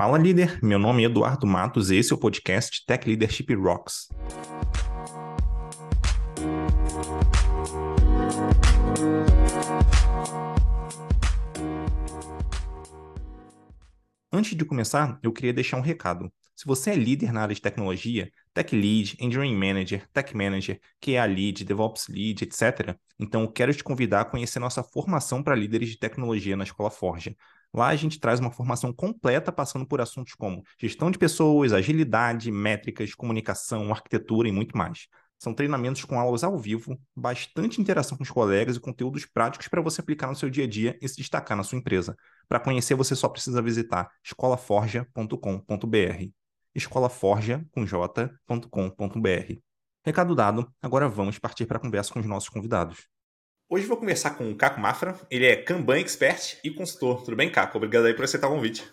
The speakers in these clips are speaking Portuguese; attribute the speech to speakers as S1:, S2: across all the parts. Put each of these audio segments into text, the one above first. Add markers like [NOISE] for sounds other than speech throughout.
S1: Fala líder, meu nome é Eduardo Matos e esse é o podcast Tech Leadership Rocks. Antes de começar, eu queria deixar um recado. Se você é líder na área de tecnologia, Tech Lead, Engineering Manager, Tech Manager, QA Lead, DevOps Lead, etc., então eu quero te convidar a conhecer nossa formação para líderes de tecnologia na Escola Forja. Lá a gente traz uma formação completa passando por assuntos como gestão de pessoas, agilidade, métricas, comunicação, arquitetura e muito mais. São treinamentos com aulas ao vivo, bastante interação com os colegas e conteúdos práticos para você aplicar no seu dia a dia e se destacar na sua empresa. Para conhecer, você só precisa visitar escolaforja.com.br. escolaforja com j.com.br. Recado dado, agora vamos partir para a conversa com os nossos convidados. Hoje vou conversar com o Caco Mafra, ele é Kanban Expert e consultor. Tudo bem, Caco? Obrigado aí por aceitar o convite.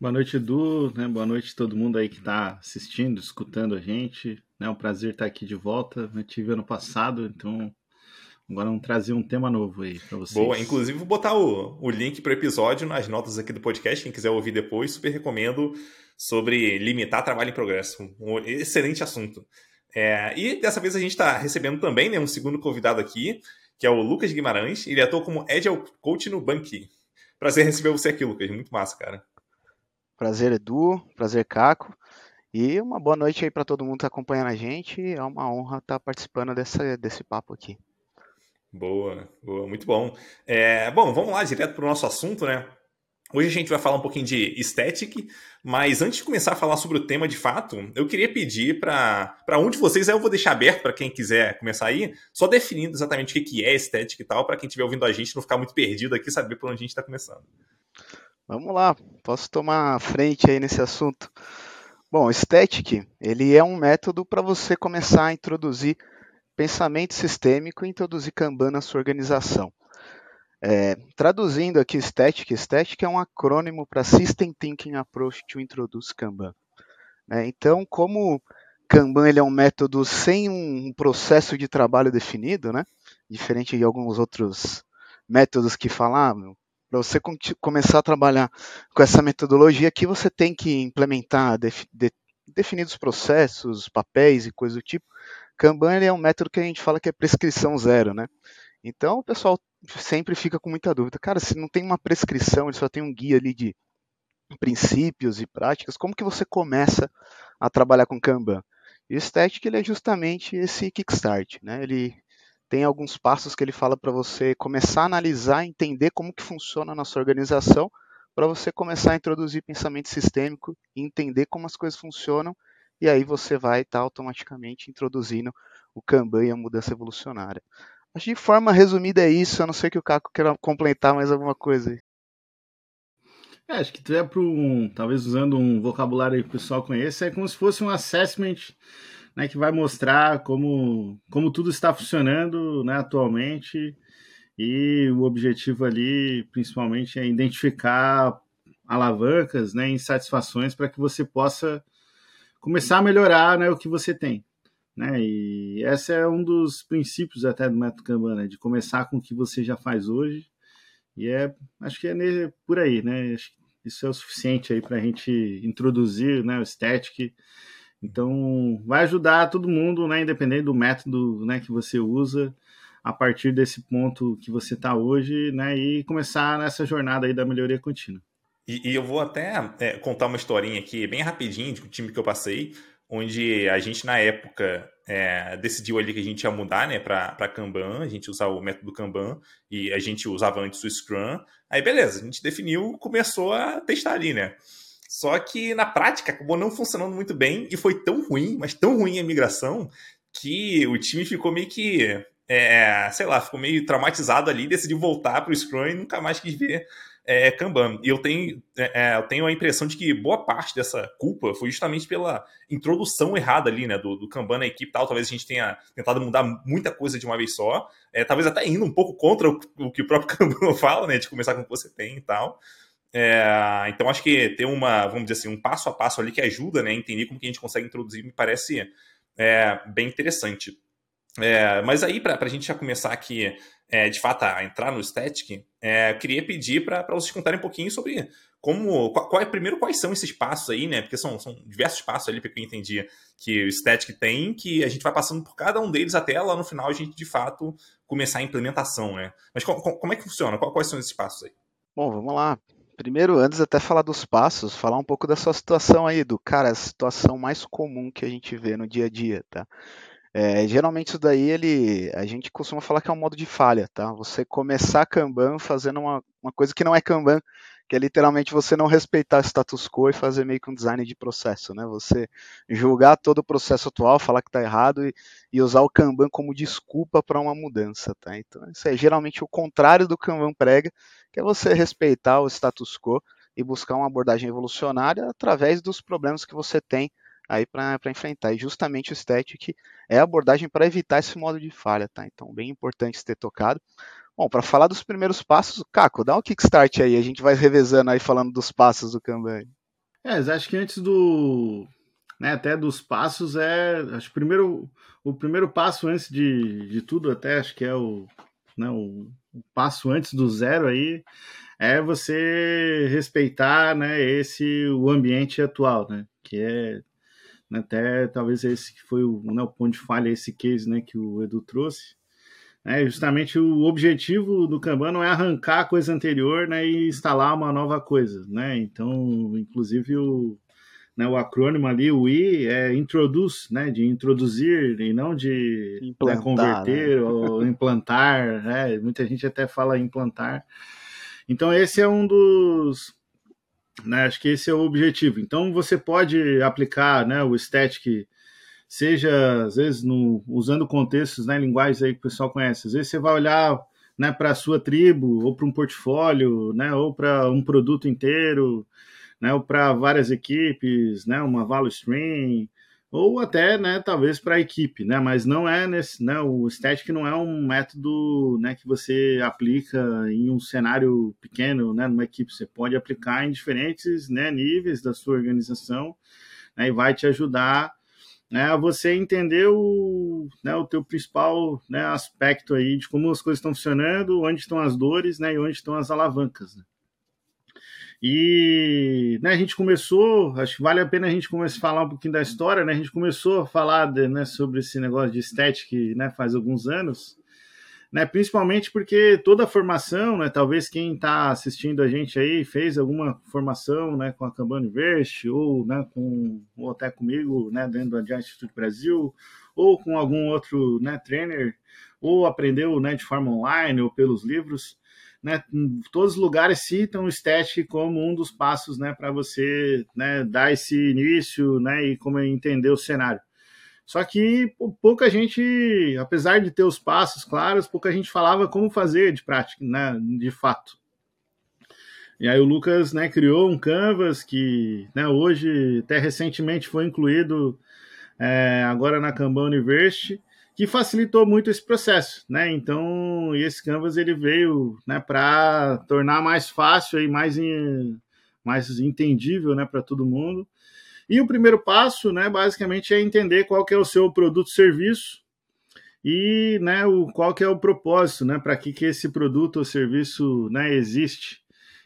S2: Boa noite, Edu. Né? Boa noite a todo mundo aí que está assistindo, escutando a gente. É um prazer estar aqui de volta. Eu tive ano passado, então agora vamos trazer um tema novo aí para vocês.
S1: Boa, inclusive vou botar o, o link para o episódio nas notas aqui do podcast. Quem quiser ouvir depois, super recomendo sobre limitar trabalho em progresso. Um excelente assunto. É, e dessa vez a gente está recebendo também né, um segundo convidado aqui, que é o Lucas Guimarães. Ele atua como Agile Coach no Banqui. Prazer receber você aqui, Lucas. Muito massa, cara.
S3: Prazer, Edu. Prazer, Caco. E uma boa noite aí para todo mundo que está acompanhando a gente. É uma honra estar tá participando dessa, desse papo aqui.
S1: Boa, boa, muito bom. É, bom, vamos lá, direto para o nosso assunto, né? Hoje a gente vai falar um pouquinho de estética, mas antes de começar a falar sobre o tema de fato, eu queria pedir para um de vocês, aí eu vou deixar aberto para quem quiser começar aí, só definindo exatamente o que é estética e tal, para quem estiver ouvindo a gente não ficar muito perdido aqui, saber por onde a gente está começando.
S3: Vamos lá, posso tomar frente aí nesse assunto. Bom, Static, ele é um método para você começar a introduzir pensamento sistêmico e introduzir Kanban na sua organização. É, traduzindo aqui Static, Static é um acrônimo para System Thinking Approach to Introduce Kanban. É, então, como Kanban ele é um método sem um processo de trabalho definido, né? diferente de alguns outros métodos que falavam, para você começar a trabalhar com essa metodologia aqui, você tem que implementar def de definidos processos, papéis e coisas do tipo. Kanban é um método que a gente fala que é prescrição zero, né? Então o pessoal sempre fica com muita dúvida. Cara, se não tem uma prescrição, ele só tem um guia ali de princípios e práticas, como que você começa a trabalhar com Kanban? E o Static ele é justamente esse kickstart, né? Ele tem alguns passos que ele fala para você começar a analisar, entender como que funciona a nossa organização, para você começar a introduzir pensamento sistêmico e entender como as coisas funcionam, e aí você vai estar tá automaticamente introduzindo o Kanban e a mudança evolucionária. Acho que de forma resumida é isso, a não ser que o Caco queira complementar mais alguma coisa.
S2: É, acho que até para um, talvez usando um vocabulário que o pessoal conhece, é como se fosse um assessment né, que vai mostrar como, como tudo está funcionando né, atualmente e o objetivo ali, principalmente, é identificar alavancas, né, insatisfações para que você possa começar a melhorar né, o que você tem. Né? E esse é um dos princípios até do método Kanban, né? de começar com o que você já faz hoje. E é, acho que é por aí, né? Acho que isso é o suficiente aí para a gente introduzir né, o static. Então, vai ajudar todo mundo, né, independente do método né, que você usa, a partir desse ponto que você está hoje, né, e começar nessa jornada aí da melhoria contínua.
S1: E, e eu vou até é, contar uma historinha aqui, bem rapidinho, de um time que eu passei onde a gente, na época, é, decidiu ali que a gente ia mudar né, para Kanban, a gente usava o método Kanban e a gente usava antes o Scrum. Aí, beleza, a gente definiu, começou a testar ali, né? Só que na prática acabou não funcionando muito bem e foi tão ruim, mas tão ruim a migração, que o time ficou meio que, é, sei lá, ficou meio traumatizado ali, decidiu voltar para o Scrum e nunca mais quis ver é, Kanban. E eu tenho, é, é, eu tenho a impressão de que boa parte dessa culpa foi justamente pela introdução errada ali, né, do, do Kanban na equipe tal. Talvez a gente tenha tentado mudar muita coisa de uma vez só. É, talvez até indo um pouco contra o, o, que o próprio [LAUGHS] Kanban fala, né, de começar com o que você tem e tal. É, então acho que ter uma, vamos dizer assim, um passo a passo ali que ajuda, né, a entender como que a gente consegue introduzir me parece é, bem interessante. É, mas aí, para a gente já começar aqui, é, de fato, a entrar no Static, é, queria pedir para vocês contarem um pouquinho sobre como. Qual, qual, é, primeiro, quais são esses passos aí, né? Porque são, são diversos passos ali, porque eu entendi que o Static tem, que a gente vai passando por cada um deles até lá no final a gente, de fato, começar a implementação, né? Mas como, como é que funciona? Quais são esses passos aí?
S3: Bom, vamos lá. Primeiro, antes até falar dos passos, falar um pouco da sua situação aí, do cara, a situação mais comum que a gente vê no dia a dia, tá? É, geralmente isso daí ele, a gente costuma falar que é um modo de falha, tá? Você começar Kanban fazendo uma, uma coisa que não é Kanban, que é literalmente você não respeitar status quo e fazer meio que um design de processo, né? Você julgar todo o processo atual, falar que está errado e, e, usar o Kanban como desculpa para uma mudança, tá? Então isso é geralmente o contrário do Kanban prega, que é você respeitar o status quo e buscar uma abordagem evolucionária através dos problemas que você tem aí para enfrentar. E justamente o static é a abordagem para evitar esse modo de falha, tá? Então, bem importante ter tocado. Bom, para falar dos primeiros passos, Caco, dá um kickstart aí, a gente vai revezando aí falando dos passos do Kanban.
S2: É, acho que antes do, né, até dos passos é, acho que primeiro, o primeiro passo antes de, de tudo, até acho que é o, né, o, o passo antes do zero aí, é você respeitar, né, esse o ambiente atual, né, que é até talvez esse que foi o, né, o ponto de falha, esse case né, que o Edu trouxe. É, justamente o objetivo do Kanban não é arrancar a coisa anterior né, e instalar uma nova coisa. Né? Então, inclusive, o, né, o acrônimo ali, o I, é introduce, né, de introduzir e não de né, implantar, né, converter né? ou [LAUGHS] implantar. Né? Muita gente até fala implantar. Então, esse é um dos, né? Acho que esse é o objetivo. Então você pode aplicar né, o static, seja às vezes no, usando contextos, né, linguagens aí que o pessoal conhece. Às vezes você vai olhar né, para a sua tribo, ou para um portfólio, né, ou para um produto inteiro, né, ou para várias equipes, né, uma value stream, ou até, né, talvez para a equipe, né, mas não é nesse, né, o static não é um método, né, que você aplica em um cenário pequeno, né, numa equipe, você pode aplicar em diferentes, né, níveis da sua organização, né, e vai te ajudar, né, a você entender o, né, o teu principal, né, aspecto aí de como as coisas estão funcionando, onde estão as dores, né, e onde estão as alavancas, né. E né, a gente começou, acho que vale a pena a gente começar a falar um pouquinho da história, né? A gente começou a falar de, né, sobre esse negócio de estética né, faz alguns anos, né? Principalmente porque toda a formação, né? Talvez quem está assistindo a gente aí fez alguma formação, né, com a Kanban University ou, né, com ou até comigo, né, dentro do Agile Institute Brasil ou com algum outro, né, trainer ou aprendeu, né, de forma online ou pelos livros né, todos os lugares citam o STAT como um dos passos né, para você né, dar esse início né, e como entender o cenário. Só que pouca gente, apesar de ter os passos claros, pouca gente falava como fazer de prática, né, de fato. E aí o Lucas né, criou um Canvas que né, hoje, até recentemente, foi incluído é, agora na Kanban University, que facilitou muito esse processo, né? Então, esse Canvas ele veio, né, para tornar mais fácil e mais mais entendível, né, para todo mundo. E o primeiro passo, né, basicamente é entender qual que é o seu produto serviço e, né, o qual que é o propósito, né, para que que esse produto ou serviço, né, existe.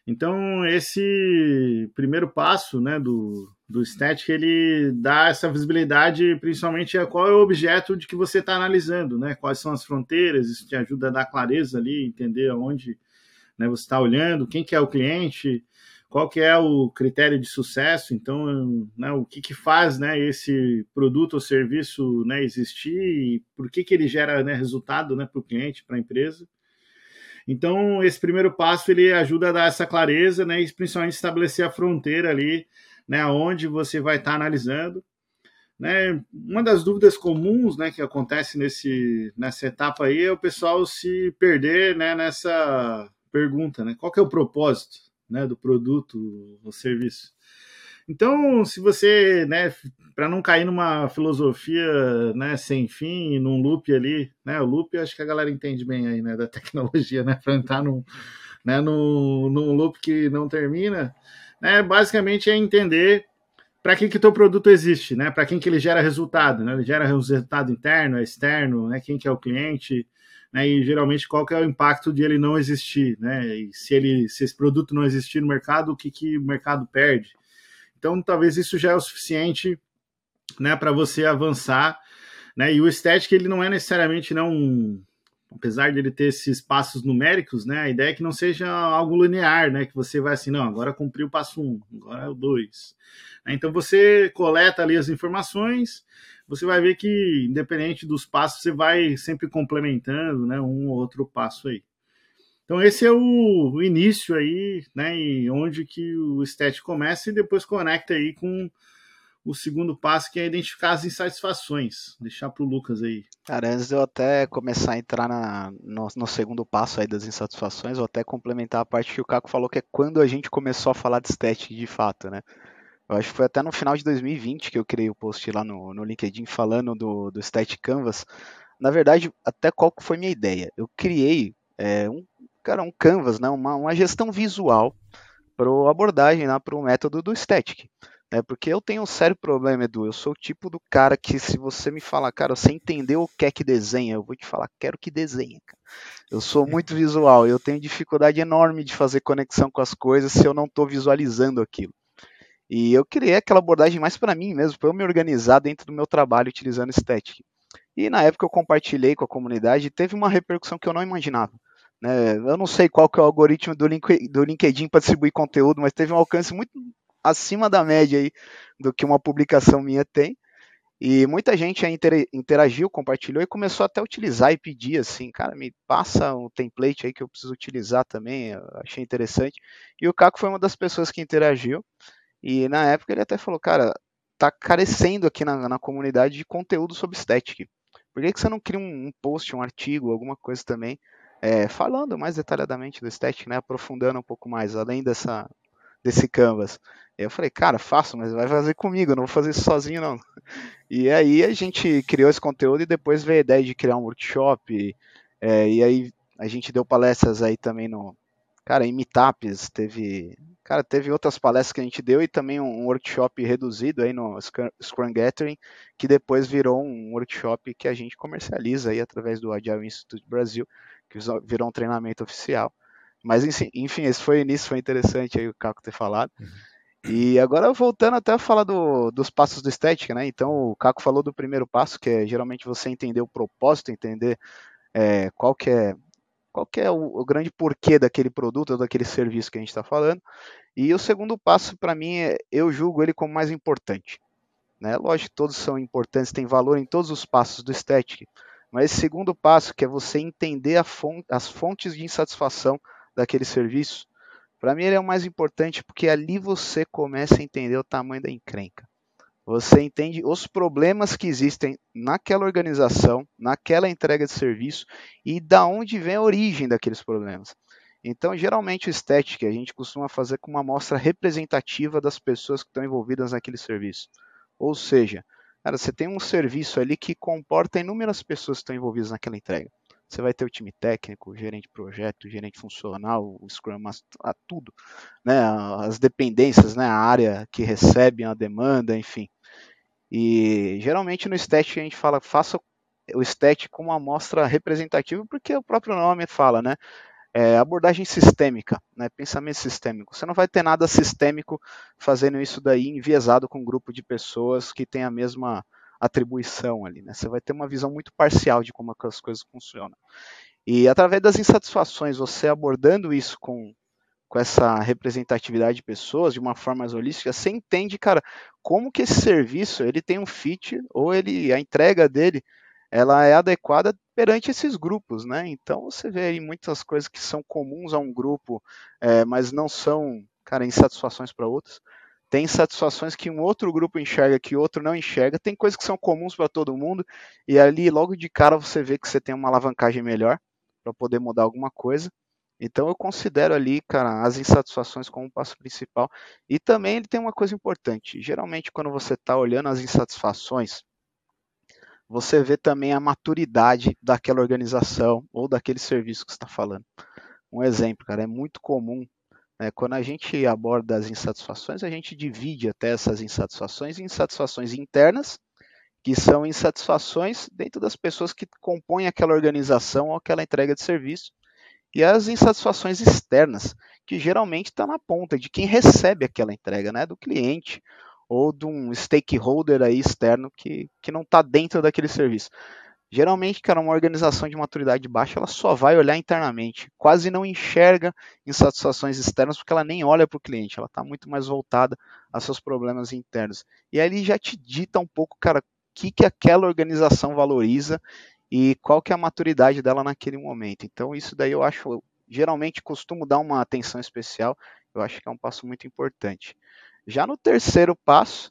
S2: Então, esse primeiro passo, né, do do static ele dá essa visibilidade principalmente a qual é o objeto de que você está analisando, né? Quais são as fronteiras, isso te ajuda a dar clareza ali, entender aonde né, você está olhando, quem que é o cliente, qual que é o critério de sucesso, então né, o que, que faz né, esse produto ou serviço né, existir e por que, que ele gera né, resultado né, para o cliente, para a empresa. Então, esse primeiro passo ele ajuda a dar essa clareza né, e principalmente estabelecer a fronteira ali né, onde você vai estar tá analisando. Né, uma das dúvidas comuns né, que acontece nesse, nessa etapa aí é o pessoal se perder né, nessa pergunta, né, qual que é o propósito né, do produto ou serviço. Então, se você, né, para não cair numa filosofia, né, sem fim, num loop ali, né, o loop acho que a galera entende bem aí, né, da [LAUGHS] tecnologia, né, para entrar num, né, num, num loop que não termina, né, basicamente é entender para quem que teu produto existe, né? Para quem que ele gera resultado, né? Ele gera resultado interno, externo, né? Quem que é o cliente, né? E geralmente qual que é o impacto de ele não existir, né? E se ele se esse produto não existir no mercado, o que que o mercado perde? Então, talvez isso já é o suficiente, né, para você avançar, né? E o estético ele não é necessariamente não apesar de ele ter esses passos numéricos, né, a ideia é que não seja algo linear, né, que você vai assim, não, agora cumpri o passo 1, um, agora é o 2. Então você coleta ali as informações, você vai ver que, independente dos passos, você vai sempre complementando, né, um ou outro passo aí. Então esse é o, o início aí, né, e onde que o stat começa e depois conecta aí com o segundo passo, que é identificar as insatisfações. Deixar para o Lucas aí.
S3: Cara, antes de eu até começar a entrar na, no, no, segundo passo aí das insatisfações, vou até complementar a parte que o Caco falou, que é quando a gente começou a falar de static de fato, né? Eu acho que foi até no final de 2020 que eu criei o post lá no, no LinkedIn falando do, do Static Canvas. Na verdade, até qual que foi minha ideia? Eu criei é, um, cara, um Canvas, né? uma, uma gestão visual para abordagem, né? para o método do Static. Né? Porque eu tenho um sério problema, Edu. Eu sou o tipo do cara que, se você me falar, cara, você entendeu o que é que desenha, eu vou te falar, quero que desenhe. Cara. Eu sou [LAUGHS] muito visual, eu tenho dificuldade enorme de fazer conexão com as coisas se eu não estou visualizando aquilo. E eu criei aquela abordagem mais para mim mesmo, para eu me organizar dentro do meu trabalho utilizando Static. E na época eu compartilhei com a comunidade e teve uma repercussão que eu não imaginava. Né? Eu não sei qual que é o algoritmo do, link, do LinkedIn para distribuir conteúdo, mas teve um alcance muito acima da média aí do que uma publicação minha tem. E muita gente interagiu, compartilhou e começou até a utilizar e pedir assim, cara, me passa um template aí que eu preciso utilizar também, achei interessante. E o Caco foi uma das pessoas que interagiu. E na época ele até falou, cara, tá carecendo aqui na, na comunidade de conteúdo sobre Static. Por que, que você não cria um, um post, um artigo, alguma coisa também, é, falando mais detalhadamente do Static, né, aprofundando um pouco mais, além dessa, desse canvas. Eu falei, cara, faço, mas vai fazer comigo, não vou fazer isso sozinho não. E aí a gente criou esse conteúdo e depois veio a ideia de criar um workshop. É, e aí a gente deu palestras aí também no, cara, em meetups, teve, cara, teve outras palestras que a gente deu e também um workshop reduzido aí no Scrum Gathering, que depois virou um workshop que a gente comercializa aí através do Agile Institute Brasil, que virou um treinamento oficial. Mas enfim, esse foi o início, foi interessante aí o Caco ter falado. Uhum. E agora voltando até a falar do, dos passos do estética, né? Então o Caco falou do primeiro passo, que é geralmente você entender o propósito, entender é, qual que é qual que é o, o, grande porquê daquele produto ou daquele serviço que a gente está falando. E o segundo passo, para mim, é, eu julgo ele como mais importante. Né? Lógico que todos são importantes, tem valor em todos os passos do estético, mas esse segundo passo, que é você entender fonte, as fontes de insatisfação daquele serviço, para mim ele é o mais importante porque ali você começa a entender o tamanho da encrenca. Você entende os problemas que existem naquela organização, naquela entrega de serviço e da onde vem a origem daqueles problemas. Então, geralmente o estético a gente costuma fazer com uma amostra representativa das pessoas que estão envolvidas naquele serviço. Ou seja, cara, você tem um serviço ali que comporta inúmeras pessoas que estão envolvidas naquela entrega. Você vai ter o time técnico, o gerente de projeto, o gerente funcional, o Scrum Master, tudo, né? As dependências, né? A área que recebe a demanda, enfim. E geralmente no estético a gente fala, faça o estético como uma amostra representativa, porque o próprio nome fala, né? É abordagem sistêmica, né? pensamento sistêmico. Você não vai ter nada sistêmico fazendo isso daí enviesado com um grupo de pessoas que tem a mesma atribuição ali, né? Você vai ter uma visão muito parcial de como as coisas funcionam. E através das insatisfações, você abordando isso com, com essa representatividade de pessoas de uma forma mais holística, você entende, cara, como que esse serviço ele tem um fit ou ele a entrega dele ela é adequada perante esses grupos, né? Então você vê aí muitas coisas que são comuns a um grupo, é, mas não são, cara, insatisfações para outros. Tem satisfações que um outro grupo enxerga que outro não enxerga. Tem coisas que são comuns para todo mundo e ali logo de cara você vê que você tem uma alavancagem melhor para poder mudar alguma coisa. Então eu considero ali, cara, as insatisfações como passo principal. E também ele tem uma coisa importante. Geralmente quando você está olhando as insatisfações, você vê também a maturidade daquela organização ou daquele serviço que está falando. Um exemplo, cara, é muito comum quando a gente aborda as insatisfações, a gente divide até essas insatisfações em insatisfações internas, que são insatisfações dentro das pessoas que compõem aquela organização ou aquela entrega de serviço, e as insatisfações externas, que geralmente está na ponta de quem recebe aquela entrega, né, do cliente ou de um stakeholder aí externo que, que não está dentro daquele serviço. Geralmente, cara, uma organização de maturidade baixa, ela só vai olhar internamente, quase não enxerga insatisfações externas porque ela nem olha para o cliente, ela está muito mais voltada a seus problemas internos. E aí ele já te dita um pouco, cara, o que, que aquela organização valoriza e qual que é a maturidade dela naquele momento. Então, isso daí eu acho, geralmente costumo dar uma atenção especial, eu acho que é um passo muito importante. Já no terceiro passo,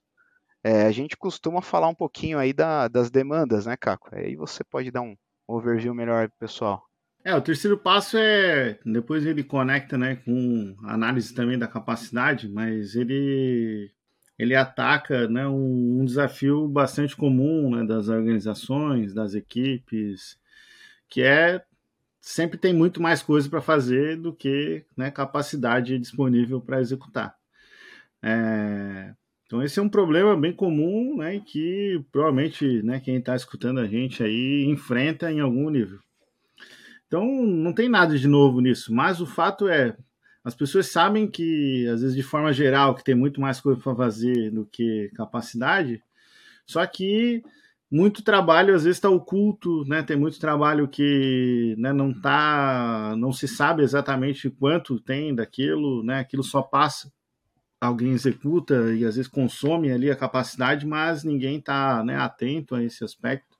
S3: é, a gente costuma falar um pouquinho aí da, das demandas, né, Caco? Aí você pode dar um overview melhor pro pessoal.
S2: É, o terceiro passo é, depois ele conecta, né, com análise também da capacidade, mas ele ele ataca, né, um, um desafio bastante comum, né, das organizações, das equipes, que é sempre tem muito mais coisa para fazer do que né, capacidade disponível para executar. É, então esse é um problema bem comum, né, que provavelmente, né, quem está escutando a gente aí enfrenta em algum nível. Então não tem nada de novo nisso, mas o fato é, as pessoas sabem que às vezes de forma geral que tem muito mais coisa para fazer do que capacidade, só que muito trabalho às vezes está oculto, né? Tem muito trabalho que né, não tá, não se sabe exatamente quanto tem daquilo, né? Aquilo só passa alguém executa e às vezes consome ali a capacidade, mas ninguém está né, atento a esse aspecto.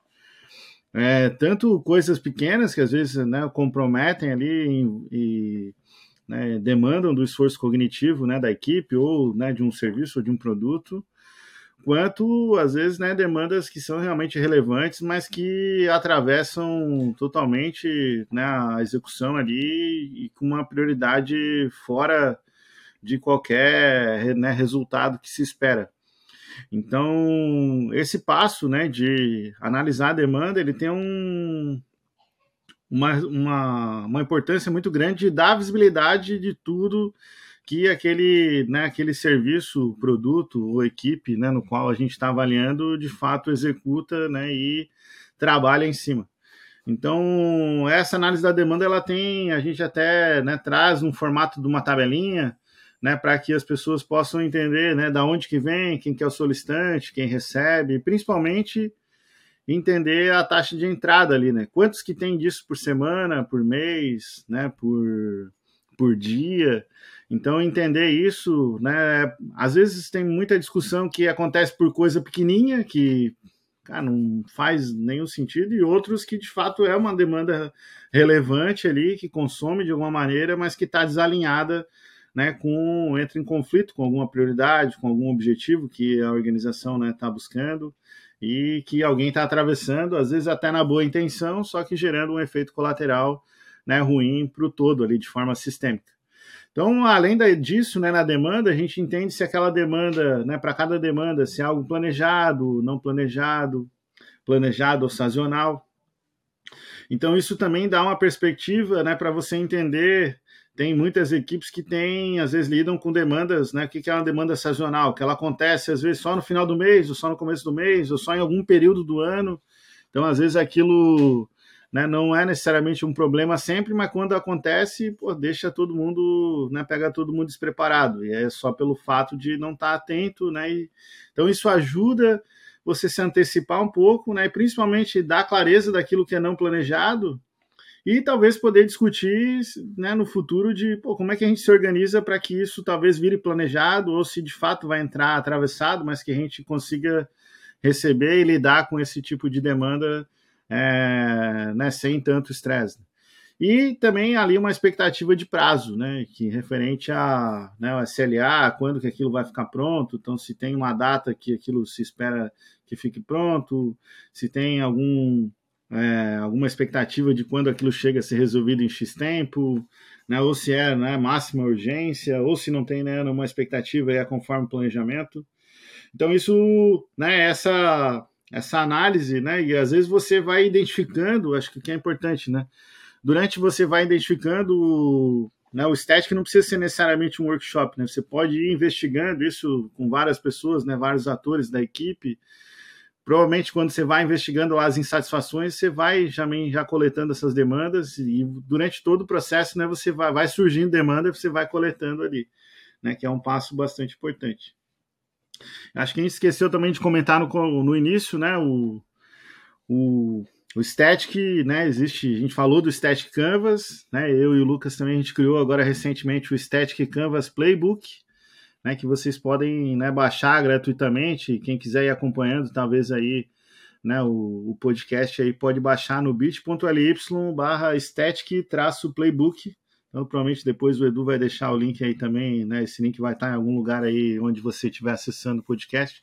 S2: É, tanto coisas pequenas que às vezes né, comprometem ali e, né, demandam do esforço cognitivo né, da equipe ou né, de um serviço ou de um produto, quanto às vezes né, demandas que são realmente relevantes, mas que atravessam totalmente a execução ali e com uma prioridade fora de qualquer né, resultado que se espera. Então, esse passo né, de analisar a demanda, ele tem um, uma, uma, uma importância muito grande de dar visibilidade de tudo que aquele, né, aquele serviço, produto ou equipe né, no qual a gente está avaliando, de fato executa né, e trabalha em cima. Então, essa análise da demanda, ela tem, a gente até né, traz um formato de uma tabelinha, né, para que as pessoas possam entender, né, da onde que vem, quem que é o solicitante, quem recebe, principalmente entender a taxa de entrada ali, né? Quantos que tem disso por semana, por mês, né, por por dia. Então entender isso, né, às vezes tem muita discussão que acontece por coisa pequenininha que cara, não faz nenhum sentido, e outros que de fato é uma demanda relevante ali, que consome de alguma maneira, mas que está desalinhada né, com entra em conflito com alguma prioridade, com algum objetivo que a organização está né, tá buscando e que alguém está atravessando, às vezes até na boa intenção, só que gerando um efeito colateral né, ruim para o todo ali de forma sistêmica. Então, além disso, né, na demanda, a gente entende se aquela demanda, né, para cada demanda, se é algo planejado, não planejado, planejado ou sazonal. Então, isso também dá uma perspectiva né, para você entender tem muitas equipes que têm, às vezes, lidam com demandas, né? O que é uma demanda sazonal? Que ela acontece, às vezes, só no final do mês, ou só no começo do mês, ou só em algum período do ano. Então, às vezes, aquilo né, não é necessariamente um problema sempre, mas quando acontece, pô, deixa todo mundo, né, pega todo mundo despreparado. E é só pelo fato de não estar atento, né? E, então, isso ajuda você se antecipar um pouco, né? E principalmente dar clareza daquilo que é não planejado, e talvez poder discutir né, no futuro de pô, como é que a gente se organiza para que isso talvez vire planejado ou se de fato vai entrar atravessado, mas que a gente consiga receber e lidar com esse tipo de demanda é, né, sem tanto estresse. E também ali uma expectativa de prazo, né, que referente a né, a SLA, quando que aquilo vai ficar pronto, então se tem uma data que aquilo se espera que fique pronto, se tem algum é, alguma expectativa de quando aquilo chega a ser resolvido em X tempo, né, ou se é né, máxima urgência, ou se não tem né, uma expectativa é conforme o planejamento. Então, isso, né, essa, essa análise, né, e às vezes você vai identificando, acho que é importante, né, durante você vai identificando né, o static não precisa ser necessariamente um workshop, né? Você pode ir investigando isso com várias pessoas, né, vários atores da equipe. Provavelmente quando você vai investigando as insatisfações, você vai já, já coletando essas demandas e durante todo o processo, né, você vai, vai surgindo demanda, você vai coletando ali, né, que é um passo bastante importante. Acho que a gente esqueceu também de comentar no, no início, né, o, o o Static, né, existe, a gente falou do Static Canvas, né, eu e o Lucas também a gente criou agora recentemente o Static Canvas Playbook, né, que vocês podem né, baixar gratuitamente, quem quiser ir acompanhando, talvez aí, né, o, o podcast aí pode baixar no bit.ly barra static playbook, então provavelmente depois o Edu vai deixar o link aí também, né, esse link vai estar em algum lugar aí onde você estiver acessando o podcast,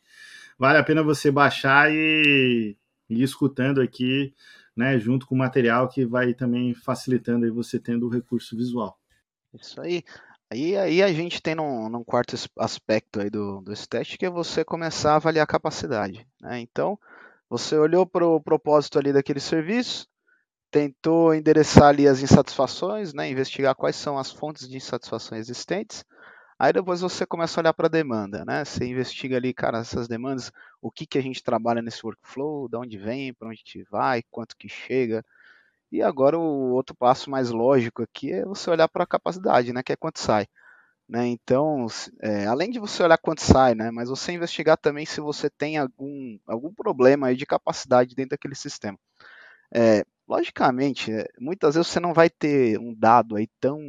S2: vale a pena você baixar e e escutando aqui, né, junto com o material que vai também facilitando aí você tendo o recurso visual.
S3: Isso aí. Aí, aí a gente tem num, num quarto aspecto aí do, do STAT, que é você começar a avaliar a capacidade. Né? Então, você olhou para o propósito ali daquele serviço, tentou endereçar ali as insatisfações, né? investigar quais são as fontes de insatisfação existentes, Aí depois você começa a olhar para a demanda, né? Você investiga ali, cara, essas demandas, o que, que a gente trabalha nesse workflow, de onde vem, para onde a gente vai, quanto que chega. E agora o outro passo mais lógico aqui é você olhar para a capacidade, né? Que é quanto sai. Né? Então, é, além de você olhar quanto sai, né? Mas você investigar também se você tem algum, algum problema aí de capacidade dentro daquele sistema. É, logicamente, é, muitas vezes você não vai ter um dado aí tão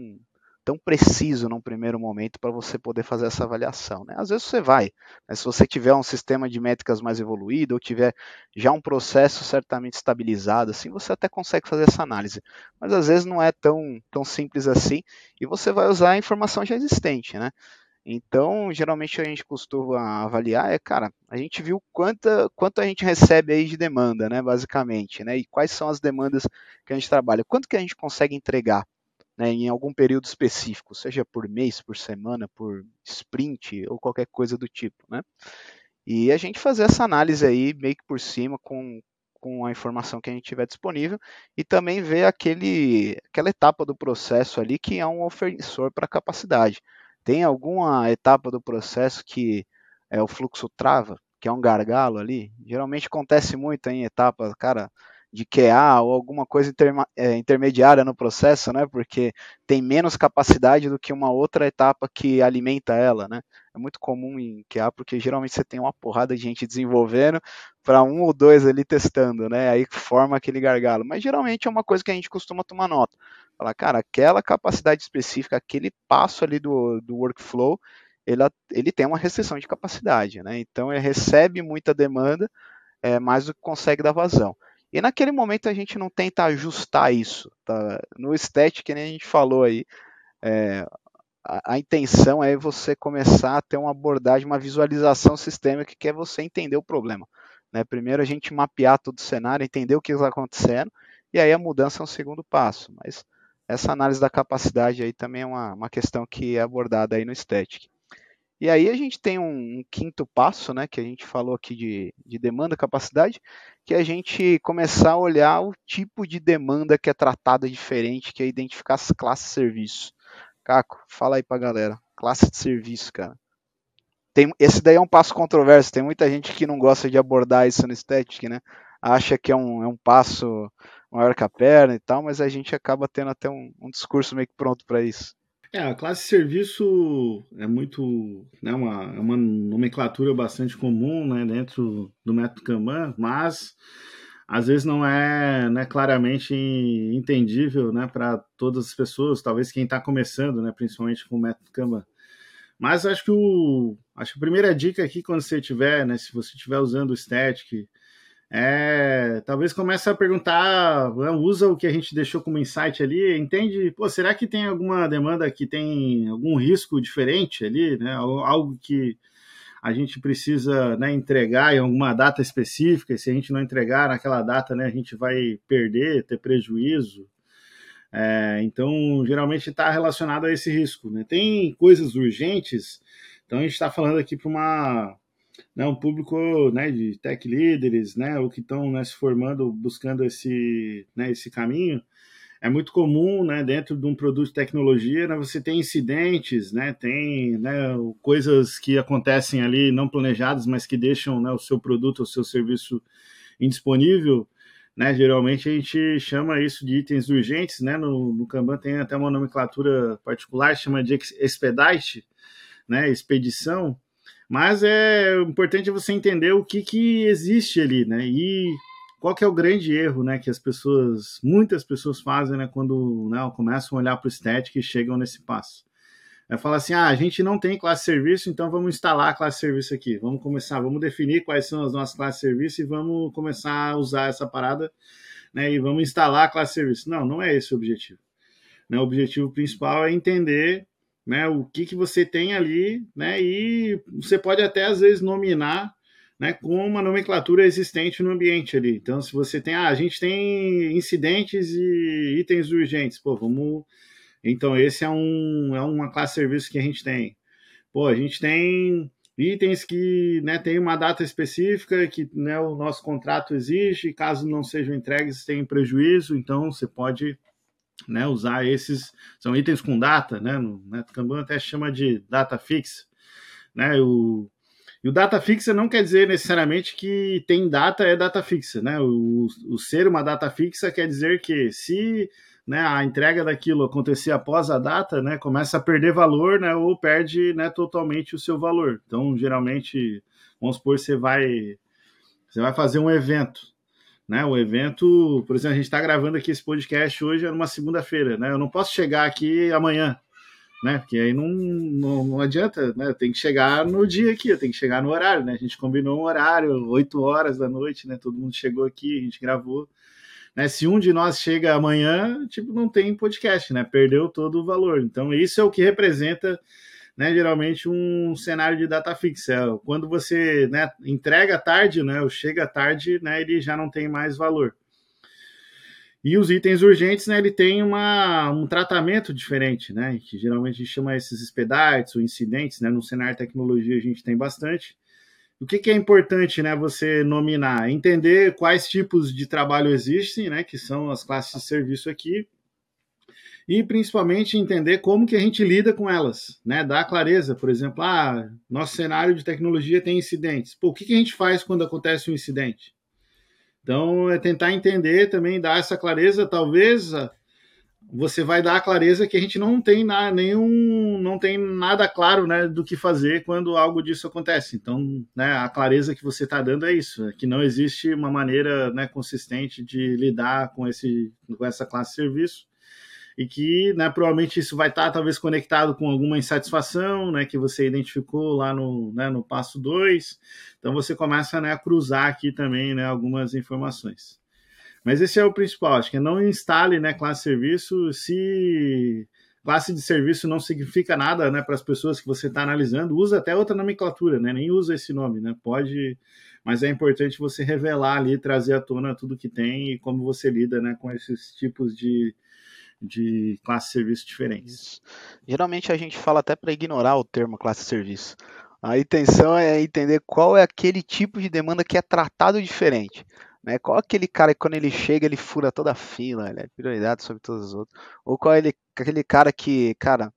S3: tão preciso num primeiro momento para você poder fazer essa avaliação. Né? Às vezes você vai, mas se você tiver um sistema de métricas mais evoluído ou tiver já um processo certamente estabilizado, assim, você até consegue fazer essa análise. Mas às vezes não é tão, tão simples assim e você vai usar a informação já existente, né? Então, geralmente a gente costuma avaliar é, cara, a gente viu quanta, quanto a gente recebe aí de demanda, né, basicamente, né, e quais são as demandas que a gente trabalha, quanto que a gente consegue entregar né, em algum período específico, seja por mês, por semana, por sprint ou qualquer coisa do tipo, né? E a gente fazer essa análise aí meio que por cima com, com a informação que a gente tiver disponível e também ver aquele, aquela etapa do processo ali que é um ofensor para capacidade. Tem alguma etapa do processo que é o fluxo trava, que é um gargalo ali? Geralmente acontece muito em etapas, cara, de QA ou alguma coisa é, intermediária no processo, né? Porque tem menos capacidade do que uma outra etapa que alimenta ela, né? É muito comum em QA porque geralmente você tem uma porrada de gente desenvolvendo para um ou dois ali testando, né? Aí forma aquele gargalo. Mas geralmente é uma coisa que a gente costuma tomar nota. Falar, cara, aquela capacidade específica, aquele passo ali do, do workflow, ele, ele tem uma restrição de capacidade, né? Então ele recebe muita demanda, é, mais do que consegue dar vazão. E naquele momento a gente não tenta ajustar isso. Tá? No stat, que nem a gente falou aí, é, a, a, intenção é você começar a ter uma abordagem, uma visualização sistêmica que é você entender o problema. Né? Primeiro a gente mapear todo o cenário, entender o que está acontecendo, e aí a mudança é um segundo passo. Mas essa análise da capacidade aí também é uma, uma questão que é abordada aí no Static. E aí a gente tem um, um, quinto passo, né, que a gente falou aqui de, de demanda capacidade, que é a gente começar a olhar o tipo de demanda que é tratada diferente, que é identificar as classes de serviço. Caco, fala aí pra galera. Classe de serviço, cara. Tem, esse daí é um passo controverso. Tem muita gente que não gosta de abordar isso no Static, né? Acha que é um, é um passo maior que a perna e tal, mas a gente acaba tendo até um, um discurso meio que pronto para isso.
S2: É, a classe serviço é muito, né, uma, é uma nomenclatura bastante comum, né, dentro do método Kanban, mas às vezes não é né, claramente entendível, né, para todas as pessoas, talvez quem está começando, né, principalmente com o método Kanban. Mas acho que o, acho que a primeira dica aqui quando você tiver, né, se você estiver usando o static, é, talvez comece a perguntar, né, usa o que a gente deixou como insight ali, entende? Pô, será que tem alguma demanda que tem algum risco diferente ali, né? Algo que a gente precisa né, entregar em alguma data específica, e se a gente não entregar naquela data, né, a gente vai perder, ter prejuízo. É, então, geralmente está relacionado a esse risco. Né? Tem coisas urgentes, então a gente está falando aqui para uma né, um público né, de tech líderes, né, ou que estão né, se formando, buscando esse, né, esse caminho, é muito comum, né, dentro de um produto de tecnologia, né, você tem incidentes, né, tem né, coisas que acontecem ali não planejadas, mas que deixam né, o seu produto, o seu serviço indisponível, né, geralmente a gente chama isso de itens urgentes, né, no, no Kanban tem até uma nomenclatura particular, chama de expedite, né, expedição, mas é importante você entender o que, que existe ali, né, e qual que é o grande erro, né, que as pessoas, muitas pessoas fazem, né, quando né, começam a olhar para o estético e chegam nesse passo. É falar assim, ah, a gente não tem classe serviço, então vamos instalar a classe serviço aqui. Vamos começar, vamos definir quais são as nossas classes de serviço e vamos começar a usar essa parada, né, e vamos instalar a classe serviço. Não, não é esse o objetivo. Né, o objetivo principal é entender né, o que, que você tem ali, né, e você pode até às vezes nominar né, com uma nomenclatura existente no ambiente ali. Então, se você tem, ah, a gente tem incidentes e itens urgentes, pô, vamos. Então, esse é, um, é uma classe de serviço que a gente tem. Pô, a gente tem itens que né, tem uma data específica que né, o nosso contrato exige, caso não sejam entregues, tem prejuízo, então você pode né, usar esses, são itens com data, né, no né, até chama de data fixa, né, o, e o data fixa não quer dizer necessariamente que tem data é data fixa, né? O, o ser uma data fixa quer dizer que se né, a entrega daquilo acontecer após a data, né, começa a perder valor, né, ou perde né, totalmente o seu valor. Então, geralmente, vamos supor, você vai, você vai fazer um evento, né? O evento, por exemplo, a gente está gravando aqui esse podcast hoje, é numa segunda-feira, né? Eu não posso chegar aqui amanhã né? Porque aí não, não, não, adianta, né? Tem que chegar no dia aqui, tem que chegar no horário, né? A gente combinou um horário, 8 horas da noite, né? Todo mundo chegou aqui, a gente gravou. Né? Se um de nós chega amanhã, tipo, não tem podcast, né? Perdeu todo o valor. Então, isso é o que representa, né? Geralmente um cenário de data fixa. É quando você né, entrega tarde, né? Ou chega tarde, né? Ele já não tem mais valor. E os itens urgentes, né, ele tem uma, um tratamento diferente, né, que geralmente a gente chama esses expedites ou incidentes, né, no cenário tecnologia a gente tem bastante. O que, que, é importante, né, você nominar? Entender quais tipos de trabalho existem, né, que são as classes de serviço aqui, e principalmente entender como que a gente lida com elas, né, dar clareza, por exemplo, ah, nosso cenário de tecnologia tem incidentes. Pô, o que, que a gente faz quando acontece um incidente? Então, é tentar entender também, dar essa clareza. Talvez ah, você vai dar a clareza que a gente não tem na, nenhum, não tem nada claro né, do que fazer quando algo disso acontece. Então, né, a clareza que você está dando é isso, é que não existe uma maneira né, consistente de lidar com, esse, com essa classe de serviço e que né, provavelmente isso vai estar talvez conectado com alguma insatisfação né, que você identificou lá no, né, no passo 2. Então você começa né, a cruzar aqui também né, algumas informações. Mas esse é o principal, acho que é não instale né, classe de serviço se classe de serviço não significa nada né, para as pessoas que você está analisando, usa até outra nomenclatura, né, nem usa esse nome, né, pode, mas é importante você revelar ali, trazer à tona tudo que tem e como você lida né, com esses tipos de, de classe de serviço diferentes. Isso.
S3: Geralmente a gente fala até para ignorar o termo classe de serviço. A intenção é entender qual é aquele tipo de demanda que é tratado diferente. Né? Qual é aquele cara que quando ele chega ele fura toda a fila, ele é prioridade sobre todos os outros. Ou qual é ele, aquele cara que, cara,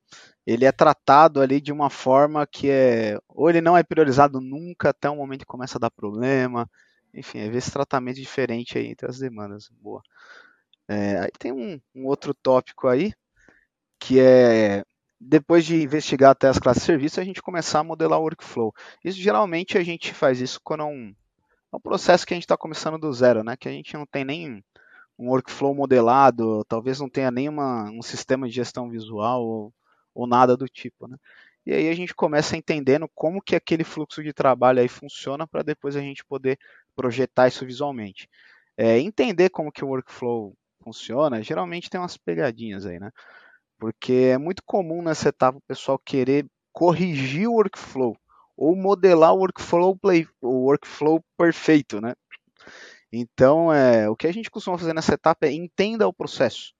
S3: ele é tratado ali de uma forma que é. Ou ele não é priorizado nunca até o momento que começa a dar problema. Enfim, é ver esse tratamento diferente aí entre as demandas. Boa. É, aí tem um, um, outro tópico aí, que é depois de investigar até as classes de serviço, a gente começar a modelar o workflow. Isso geralmente a gente faz isso quando é um, é um processo que a gente está começando do zero, né? Que a gente não tem nem um workflow modelado, talvez não tenha nenhuma um sistema de gestão visual ou, ou nada do tipo, né? E aí a gente começa entendendo como que aquele fluxo de trabalho aí funciona para depois a gente poder projetar isso visualmente. É, entender como que o workflow funciona, geralmente tem umas pegadinhas aí, né? Porque é muito comum nessa etapa o pessoal querer corrigir o workflow ou modelar o workflow, play, o workflow perfeito, né? Então, é, o que a gente costuma fazer nessa etapa é entenda o processo.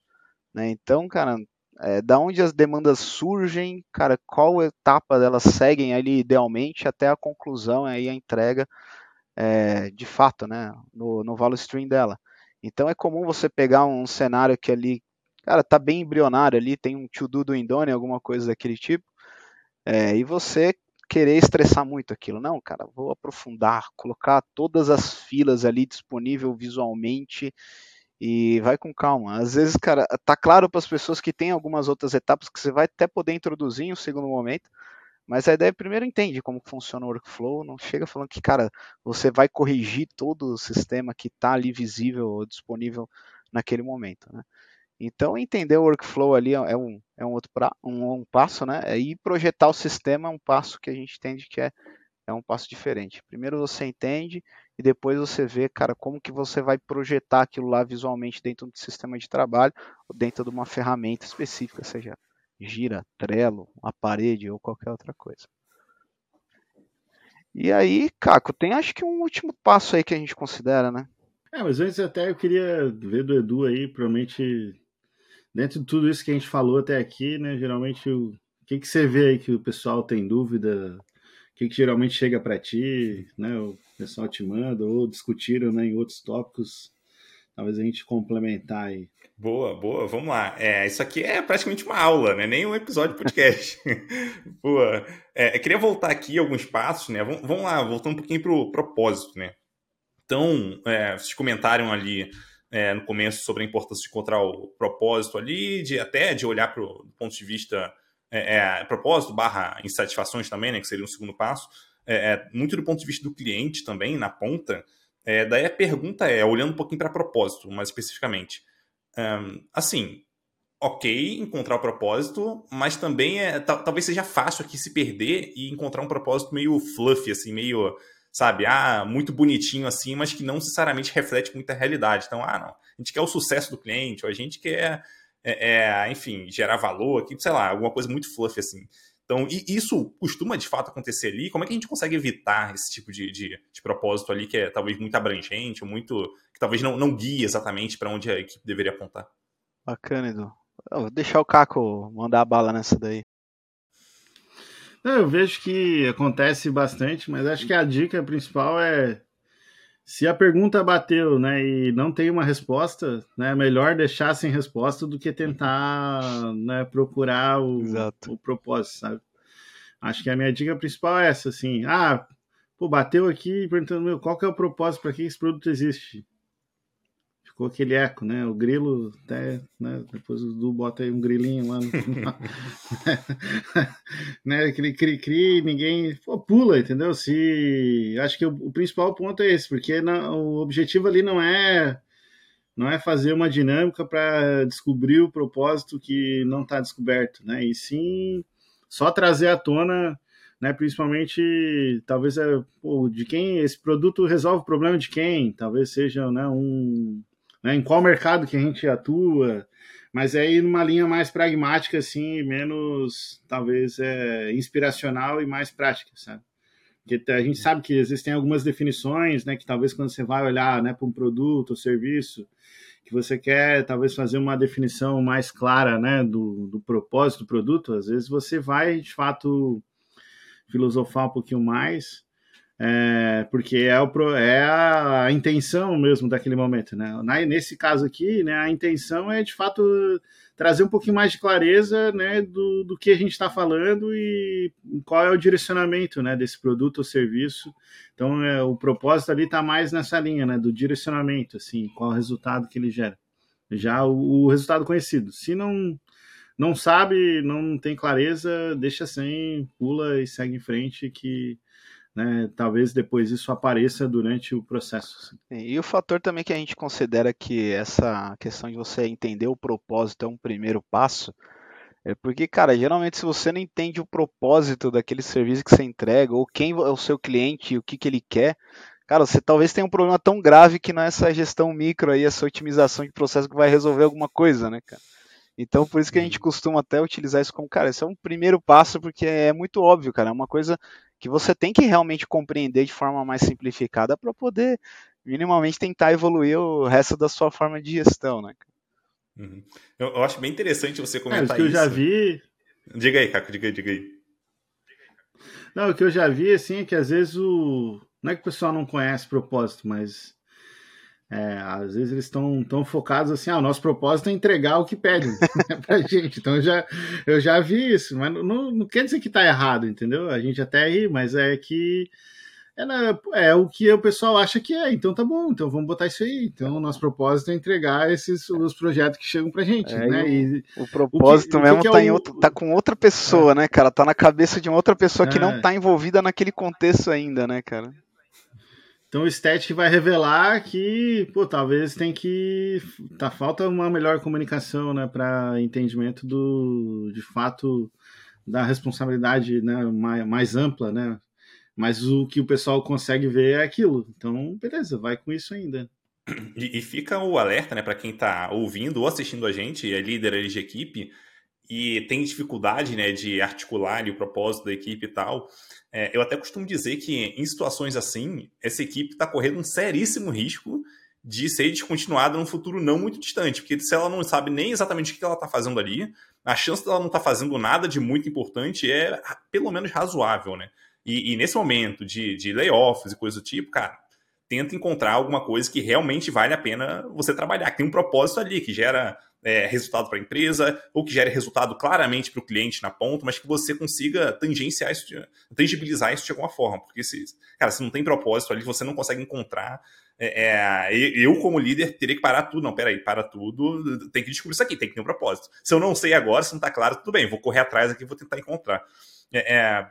S3: Né? Então, cara, é, da onde as demandas surgem, cara, qual etapa delas seguem ali idealmente até a conclusão aí a entrega é, de fato, né, no, no value stream dela. Então é comum você pegar um cenário que ali cara, tá bem embrionário ali, tem um to-do do Indone, alguma coisa daquele tipo, é, e você querer estressar muito aquilo. Não, cara, vou aprofundar, colocar todas as filas ali disponível visualmente e vai com calma. Às vezes, cara, tá claro para as pessoas que tem algumas outras etapas que você vai até poder introduzir em um segundo momento, mas a ideia primeiro entende como funciona o workflow, não chega falando que, cara, você vai corrigir todo o sistema que está ali visível ou disponível naquele momento, né? Então, entender o workflow ali é um, é um outro pra, um, um passo, né? E projetar o sistema é um passo que a gente entende que é, é um passo diferente. Primeiro você entende e depois você vê, cara, como que você vai projetar aquilo lá visualmente dentro do sistema de trabalho ou dentro de uma ferramenta específica, seja Gira, Trello, a parede ou qualquer outra coisa. E aí, Caco, tem acho que um último passo aí que a gente considera, né?
S2: É, mas antes até eu queria ver do Edu aí, provavelmente dentro de tudo isso que a gente falou até aqui, né? Geralmente o que, que você vê aí que o pessoal tem dúvida? O que, que geralmente chega para ti, né? O pessoal te manda ou discutiram né, em outros tópicos? Talvez a gente complementar aí.
S1: Boa, boa, vamos lá. É, isso aqui é praticamente uma aula, né? Nem um episódio de podcast. [LAUGHS] boa. É, queria voltar aqui alguns passos, né? Vamos, vamos lá, voltando um pouquinho para o propósito, né? Então, é, vocês comentaram ali é, no começo sobre a importância de encontrar o propósito ali, de até de olhar para o ponto de vista é, é, propósito barra insatisfações também, né, que seria um segundo passo, é, é, muito do ponto de vista do cliente também, na ponta. Daí a pergunta é, olhando um pouquinho para propósito, mais especificamente, um, assim, ok encontrar o propósito, mas também é, talvez seja fácil aqui se perder e encontrar um propósito meio fluffy, assim, meio sabe? Ah, muito bonitinho assim, mas que não necessariamente reflete muita realidade. Então, ah, não, a gente quer o sucesso do cliente, ou a gente quer, é, é, enfim, gerar valor aqui, sei lá, alguma coisa muito fluffy assim. Então, isso costuma de fato acontecer ali? Como é que a gente consegue evitar esse tipo de, de, de propósito ali que é talvez muito abrangente, muito. que talvez não, não guie exatamente para onde a equipe deveria apontar?
S3: Bacana, Edu. vou deixar o Caco mandar a bala nessa daí.
S2: Eu vejo que acontece bastante, mas acho que a dica principal é se a pergunta bateu, né, e não tem uma resposta, né, é melhor deixar sem resposta do que tentar, né, procurar o, o propósito, sabe? Acho que a minha dica principal é essa, assim, ah, pô, bateu aqui perguntando, meu, qual que é o propósito para que esse produto existe? Ficou aquele eco, né? O grilo, até, né? Depois o Du bota aí um grilinho lá no final. [LAUGHS] né? Cri, cri, cri, ninguém pô, pula, entendeu? Se acho que o, o principal ponto é esse, porque o objetivo ali não é não é fazer uma dinâmica para descobrir o propósito que não está descoberto, né? E sim só trazer à tona, né? Principalmente, talvez é pô, de quem esse produto resolve o problema de quem, talvez seja né, um né, em qual mercado que a gente atua, mas é aí numa linha mais pragmática, assim, menos, talvez, é, inspiracional e mais prática, sabe? Porque a gente sabe que existem algumas definições, né, que talvez quando você vai olhar, né, para um produto ou serviço, que você quer talvez fazer uma definição mais clara, né, do, do propósito do produto, às vezes você vai, de fato, filosofar um pouquinho mais, é, porque é, o, é a intenção mesmo daquele momento, né? Na, nesse caso aqui, né, a intenção é de fato trazer um pouquinho mais de clareza, né, do, do que a gente está falando e qual é o direcionamento, né, desse produto ou serviço. Então, é, o propósito ali está mais nessa linha, né, do direcionamento, assim, qual é o resultado que ele gera. Já o, o resultado conhecido. Se não não sabe, não tem clareza, deixa sem, pula e segue em frente que né, talvez depois isso apareça durante o processo.
S3: Assim. E o fator também que a gente considera que essa questão de você entender o propósito é um primeiro passo, é porque, cara, geralmente se você não entende o propósito daquele serviço que você entrega, ou quem é o seu cliente, o que, que ele quer, cara, você talvez tenha um problema tão grave que não é essa gestão micro aí, essa otimização de processo que vai resolver alguma coisa, né, cara? Então, por isso que a gente costuma até utilizar isso como, cara, esse é um primeiro passo, porque é muito óbvio, cara, é uma coisa que você tem que realmente compreender de forma mais simplificada para poder minimamente tentar evoluir o resto da sua forma de gestão, né?
S1: Uhum. Eu, eu, acho bem interessante você comentar
S2: é, que eu
S1: isso.
S2: já vi.
S1: Diga aí, Caco, diga aí, diga aí.
S2: Não, o que eu já vi, assim, é que às vezes o. Não é que o pessoal não conhece propósito, mas É, às vezes eles estão tão focados assim, ah, o nosso propósito é entregar o que pedem [LAUGHS] pra gente. Então eu já, eu já vi isso, mas não, não quer dizer que tá errado, entendeu? A gente até ri, mas é que é, é, o que o pessoal acha que é, então tá bom, então vamos botar isso aí. Então o nosso propósito é entregar esses os projetos que chegam pra gente, é, né?
S3: E, o, propósito o que, mesmo o que tá, é o... outro, tá, com outra pessoa, é. né, cara? Tá na cabeça de uma outra pessoa que não é. tá envolvida naquele contexto ainda, né, cara?
S2: Então o Static vai revelar que, pô, talvez tem que. Tá falta uma melhor comunicação, né, para entendimento do, de fato, da responsabilidade né, mais, mais ampla, né? Mas o que o pessoal consegue ver é aquilo. Então, beleza, vai com isso ainda.
S1: E, e fica o alerta, né, para quem está ouvindo ou assistindo a gente, é líder de equipe, e tem dificuldade né, de articular ali, o propósito da equipe e tal, é, eu até costumo dizer que em situações assim, essa equipe está correndo um seríssimo risco de ser descontinuada num futuro não muito distante, porque se ela não sabe nem exatamente o que ela está fazendo ali, a chance dela não estar tá fazendo nada de muito importante é pelo menos razoável, né? E, e nesse momento de, de layoffs e coisa do tipo, cara, tenta encontrar alguma coisa que realmente vale a pena você trabalhar, que tem um propósito ali, que gera é, resultado para a empresa, ou que gere resultado claramente para o cliente na ponta, mas que você consiga tangenciar isso, tangibilizar isso de alguma forma. Porque se, cara, se não tem propósito ali, você não consegue encontrar. É, é, eu, como líder, teria que parar tudo. Não, peraí, para tudo, tem que descobrir isso aqui, tem que ter um propósito. Se eu não sei agora, se não está claro, tudo bem, vou correr atrás aqui vou tentar encontrar. É, é,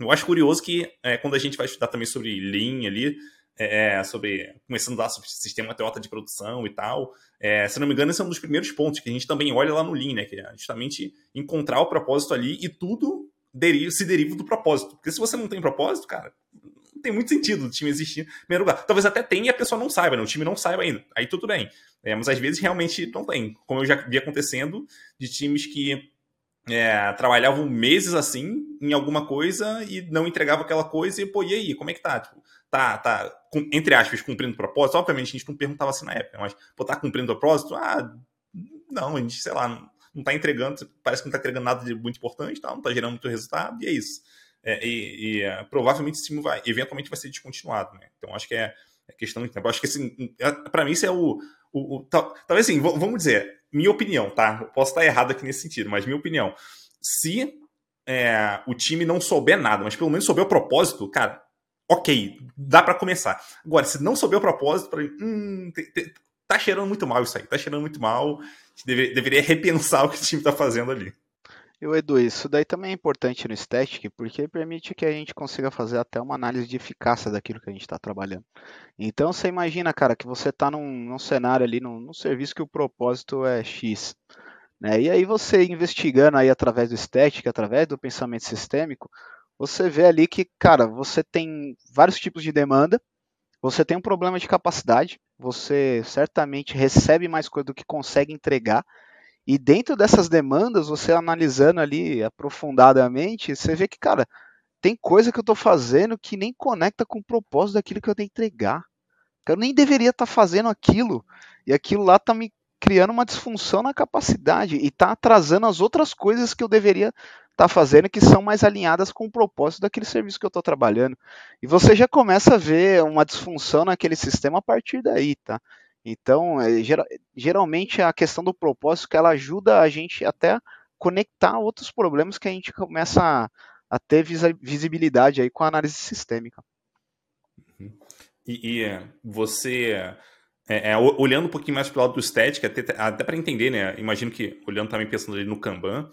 S1: eu acho curioso que é, quando a gente vai estudar também sobre Lean ali, é, é, sobre começando lá sobre sistema Toyota de produção e tal. É, se não me engano, esse é um dos primeiros pontos que a gente também olha lá no Lean, né? Que é justamente encontrar o propósito ali e tudo deriva, se deriva do propósito. Porque se você não tem propósito, cara, não tem muito sentido o time existir em primeiro lugar. Talvez até tenha e a pessoa não saiba, né? o time não saiba ainda. Aí tudo bem. É, mas às vezes realmente não tem. Como eu já vi acontecendo de times que é, trabalhavam meses assim em alguma coisa e não entregavam aquela coisa e, pô, e aí, como é que tá? Tipo, tá, tá, entre aspas, cumprindo o propósito? Obviamente a gente não perguntava assim na época, mas, pô, tá cumprindo o propósito? Ah, não, a gente, sei lá, não, não tá entregando, parece que não tá entregando nada de muito importante, tá, não tá gerando muito resultado, e é isso. É, e, e é, provavelmente esse time vai, eventualmente vai ser descontinuado, né? Então acho que é, é questão de tempo. Acho que assim, é, para mim isso é o, o, o tal, talvez assim, vamos dizer, minha opinião, tá? Eu posso estar errado aqui nesse sentido, mas minha opinião, se é, o time não souber nada, mas pelo menos souber o propósito, cara, ok, dá para começar. Agora, se não souber o propósito, para hum, tá cheirando muito mal isso aí, tá cheirando muito mal. Deve, deveria repensar [LAUGHS] o que o time tá fazendo ali.
S3: E o Edu, isso daí também é importante no Static, porque permite que a gente consiga fazer até uma análise de eficácia daquilo que a gente está trabalhando. Então você imagina, cara, que você está num, num, cenário ali, num, num, serviço que o propósito é X. Né? E aí você investigando aí através do Static, através do pensamento sistêmico, você vê ali que, cara, você tem vários tipos de demanda, você tem um problema de capacidade, você certamente recebe mais coisa do que consegue entregar, e dentro dessas demandas, você analisando ali aprofundadamente, você vê que, cara, tem coisa que eu estou fazendo que nem conecta com o propósito daquilo que eu tenho que entregar. Eu nem deveria estar tá fazendo aquilo, e aquilo lá está me criando uma disfunção na capacidade e está atrasando as outras coisas que eu deveria está fazendo que são mais alinhadas com o propósito daquele serviço que eu estou trabalhando. E você já começa a ver uma disfunção naquele sistema a partir daí, tá? Então, é, geralmente a questão do propósito que ela ajuda a gente até conectar outros problemas que a gente começa a, a ter visibilidade aí com a análise sistêmica.
S1: Uhum. E, e é, você é, é, olhando um pouquinho mais para o lado do estética, até, até para entender, né? Imagino que olhando também pensando ali no Kanban,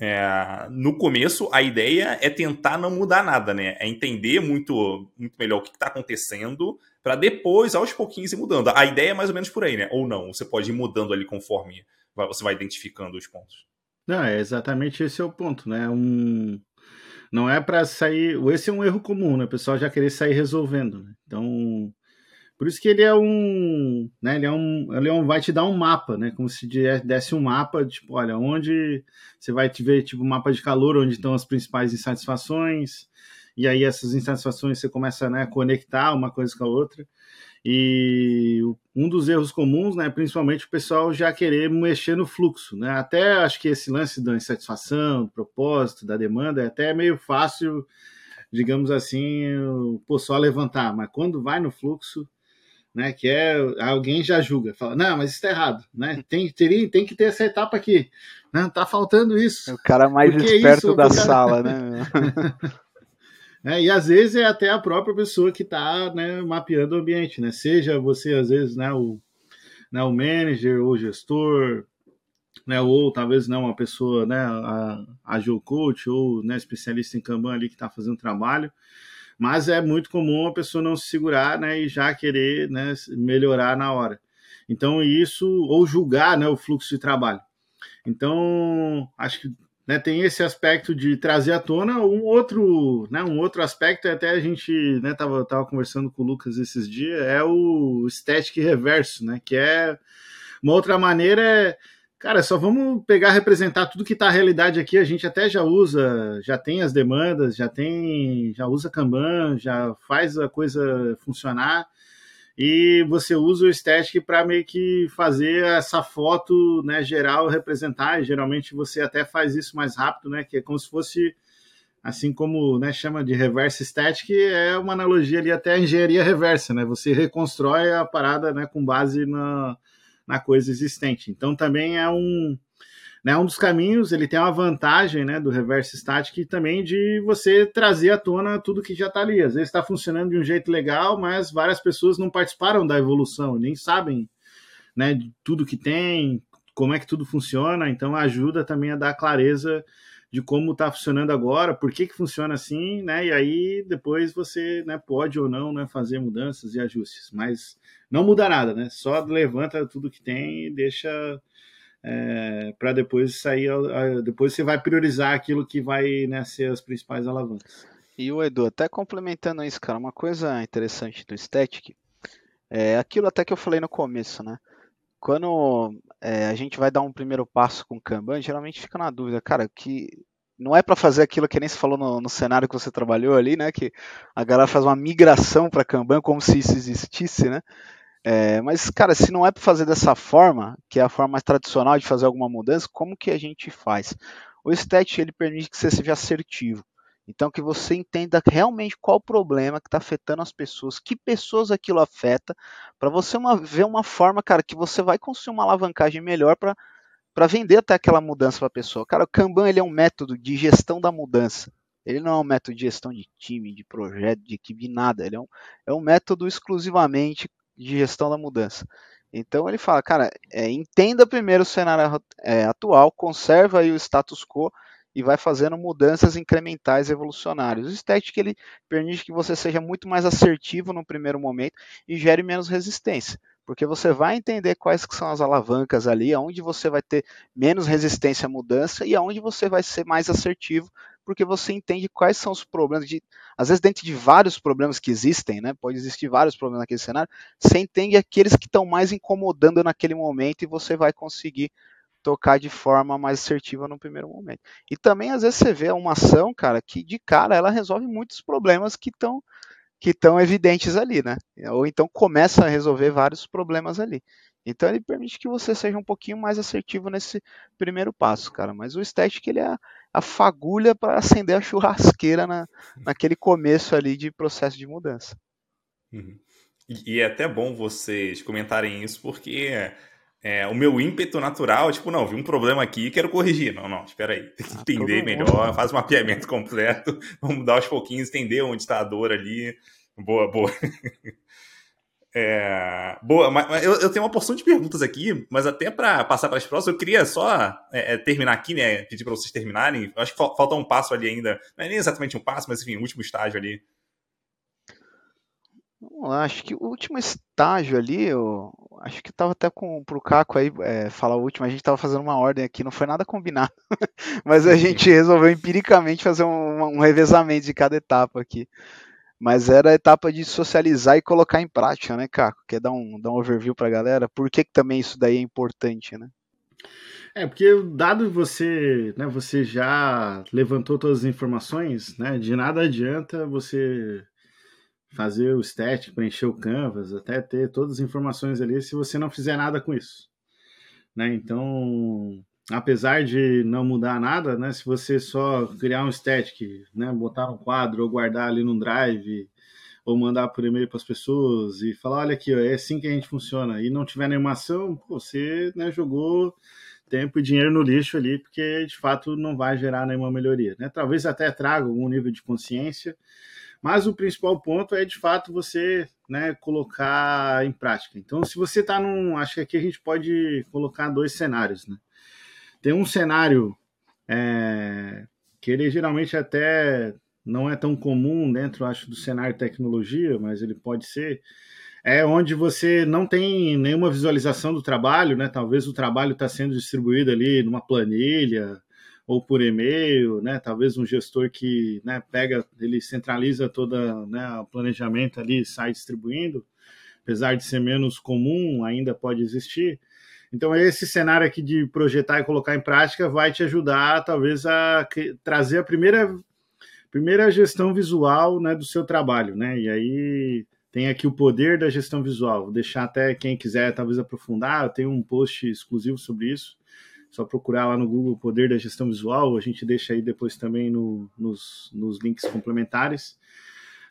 S1: é, no começo, a ideia é tentar não mudar nada, né? É entender muito, muito melhor o que está acontecendo, para depois, aos pouquinhos, ir mudando. A ideia é mais ou menos por aí, né? Ou não, você pode ir mudando ali conforme você vai identificando os pontos.
S2: Não, é exatamente esse é o ponto, né? Um... Não é para sair. Esse é um erro comum, né? O pessoal já querer sair resolvendo. Né? Então, por isso que ele é um, né, ele é um, ele é um, vai te dar um mapa, né, como se desse um mapa, tipo, olha, onde você vai te ver, tipo, um mapa de calor, onde estão as principais insatisfações, e aí essas insatisfações você começa, né, a conectar uma coisa com a outra, e um dos erros comuns, né, principalmente o pessoal já querer mexer no fluxo, né, até acho que esse lance da insatisfação, do propósito, da demanda, é até meio fácil, digamos assim, pô, só levantar, mas quando vai no fluxo, né? Que é alguém já julga, fala, não, mas isso tá errado, né? Tem, teria, tem que ter essa etapa aqui. Não, tá faltando isso.
S3: O cara mais Porque esperto isso, da cara... sala, né? [LAUGHS]
S2: é, e às vezes é até a própria pessoa que está né, mapeando o ambiente, né? Seja você, às vezes, né, o, né, o manager ou gestor, né, ou talvez não uma pessoa, né, a, a coach ou né, especialista em Kanban ali que está fazendo trabalho, mas é muito comum a pessoa não se segurar né, e já querer né, melhorar na hora. Então, isso, ou julgar né, o fluxo de trabalho. Então, acho que né, tem esse aspecto de trazer à tona um outro, né, um outro aspecto, até a gente né, tava, conversando com o Lucas esses dias, é o static reverso, né, que é uma outra maneira é Cara, só vamos pegar representar tudo que está a realidade aqui. A gente até já usa, já tem as demandas, já tem, já usa Kanban, já faz a coisa funcionar. E você usa o Static para meio que fazer essa foto né, geral representar. E geralmente você até faz isso mais rápido, né? Que é como se fosse, assim como né, chama de reverse static, é uma analogia ali até a engenharia reversa, né? Você reconstrói a parada né, com base na na coisa existente. Então também é um, né, um dos caminhos, ele tem uma vantagem né, do reverse static também de você trazer à tona tudo que já está ali. Às vezes está funcionando de um jeito legal, mas várias pessoas não participaram da evolução, nem sabem né, tudo que tem, como é que tudo funciona, então ajuda também a dar clareza de como está funcionando agora, por que, que funciona assim, né? E aí depois você né, pode ou não né, fazer mudanças e ajustes. Mas não muda nada, né? Só levanta tudo que tem e deixa é, para depois sair. Depois você vai priorizar aquilo que vai né, ser as principais alavancas.
S3: E o Edu, até complementando isso, cara, uma coisa interessante do Static é aquilo até que eu falei no começo, né? Quando é, a gente vai dar um primeiro passo com o Kanban, geralmente fica na dúvida, cara, que não é para fazer aquilo que nem se falou no, no, cenário que você trabalhou ali, né? Que a galera faz uma migração para Kanban como se isso existisse, né? É, mas, cara, se não é para fazer dessa forma, que é a forma mais tradicional de fazer alguma mudança, como que a gente faz? O Stat ele permite que você seja assertivo. Então, que você entenda realmente qual o problema que está afetando as pessoas, que pessoas aquilo afeta, para você uma, ver uma forma, cara, que você vai construir uma alavancagem melhor para vender até aquela mudança para a pessoa. Cara, o Kanban ele é um método de gestão da mudança. Ele não é um método de gestão de time, de projeto, de equipe, de nada. Ele é um, é um método exclusivamente de gestão da mudança. Então ele fala, cara, é, entenda primeiro o cenário é, atual, conserva aí o status quo e vai fazendo mudanças incrementais evolucionárias. O static ele permite que você seja muito mais assertivo no primeiro momento e gere menos resistência, porque você vai entender quais que são as alavancas ali, aonde você vai ter menos resistência à mudança e aonde você vai ser mais assertivo porque você entende quais são os problemas. De, às vezes, dentro de vários problemas que existem, né, pode existir vários problemas naquele cenário, você entende aqueles que estão mais incomodando naquele momento e você vai conseguir tocar de forma mais assertiva no primeiro momento. E também, às vezes, você vê uma ação, cara, que de cara ela resolve muitos problemas que estão que estão evidentes ali, né? Ou então começa a resolver vários problemas ali. Então ele permite que você seja um pouquinho mais assertivo nesse primeiro passo, cara. Mas o static ele é a fagulha para acender a [LAUGHS] churrasqueira na, naquele começo ali de processo de mudança.
S1: Uhum. E, e, é até bom vocês comentarem isso, porque é, o meu ímpeto natural, tipo, não, vi um problema aqui e quero corrigir. Não, não, espera aí, tem que ah, entender melhor, faz um mapeamento completo, [LAUGHS] vamos dar aos pouquinhos, entender onde está a dor ali. Boa, boa. [LAUGHS] É, boa, mas eu, eu, tenho uma porção de perguntas aqui, mas até para passar para as próximas, eu queria só é, é, terminar aqui, né? Pedir para vocês terminarem. Eu acho que falta um passo ali ainda. Não é nem exatamente um passo, mas enfim, o último estágio ali.
S3: acho que o último estágio ali, acho que tava até com pro Caco aí é, falar o último, a gente tava fazendo uma ordem aqui, não foi nada combinado, [LAUGHS] mas a gente resolveu empiricamente fazer um, um revezamento de cada etapa aqui. Mas era a etapa de socializar e colocar em prática, né, Caco? Quer dar um, dar um overview para a galera? Por que, que também isso daí é importante, né?
S2: É, porque dado você, né, você já levantou todas as informações, né, de nada adianta você fazer o stat, preencher o canvas, até ter todas as informações ali se você não fizer nada com isso. Né? Então, apesar de não mudar nada, né? Se você só criar um static, né? Botar um quadro ou guardar ali no drive, ou mandar por e-mail para as pessoas e falar, olha aqui, ó, é assim que a gente funciona, e não tiver nenhuma ação, você né, jogou tempo e dinheiro no lixo ali, porque de fato não vai gerar nenhuma melhoria. Né? Talvez até traga algum nível de consciência, mas o principal ponto é de fato você né, colocar em prática. Então, se você está num. Acho que aqui a gente pode colocar dois cenários. Né? Tem um cenário é, que ele geralmente até não é tão comum dentro, acho, do cenário tecnologia, mas ele pode ser, é onde você não tem nenhuma visualização do trabalho, né? Talvez o trabalho está sendo distribuído ali numa planilha ou por e-mail, né? Talvez um gestor que né, pega, ele centraliza todo né, o planejamento ali sai distribuindo, apesar de ser menos comum, ainda pode existir. Então, esse cenário aqui de projetar e colocar em prática vai te ajudar, talvez, a trazer a primeira, primeira gestão visual né, do seu trabalho. Né? E aí tem aqui o poder da gestão visual. Vou deixar até quem quiser, talvez, aprofundar. Eu tenho um post exclusivo sobre isso. Só procurar lá no Google Poder da Gestão Visual. A gente deixa aí depois também no, nos, nos links complementares.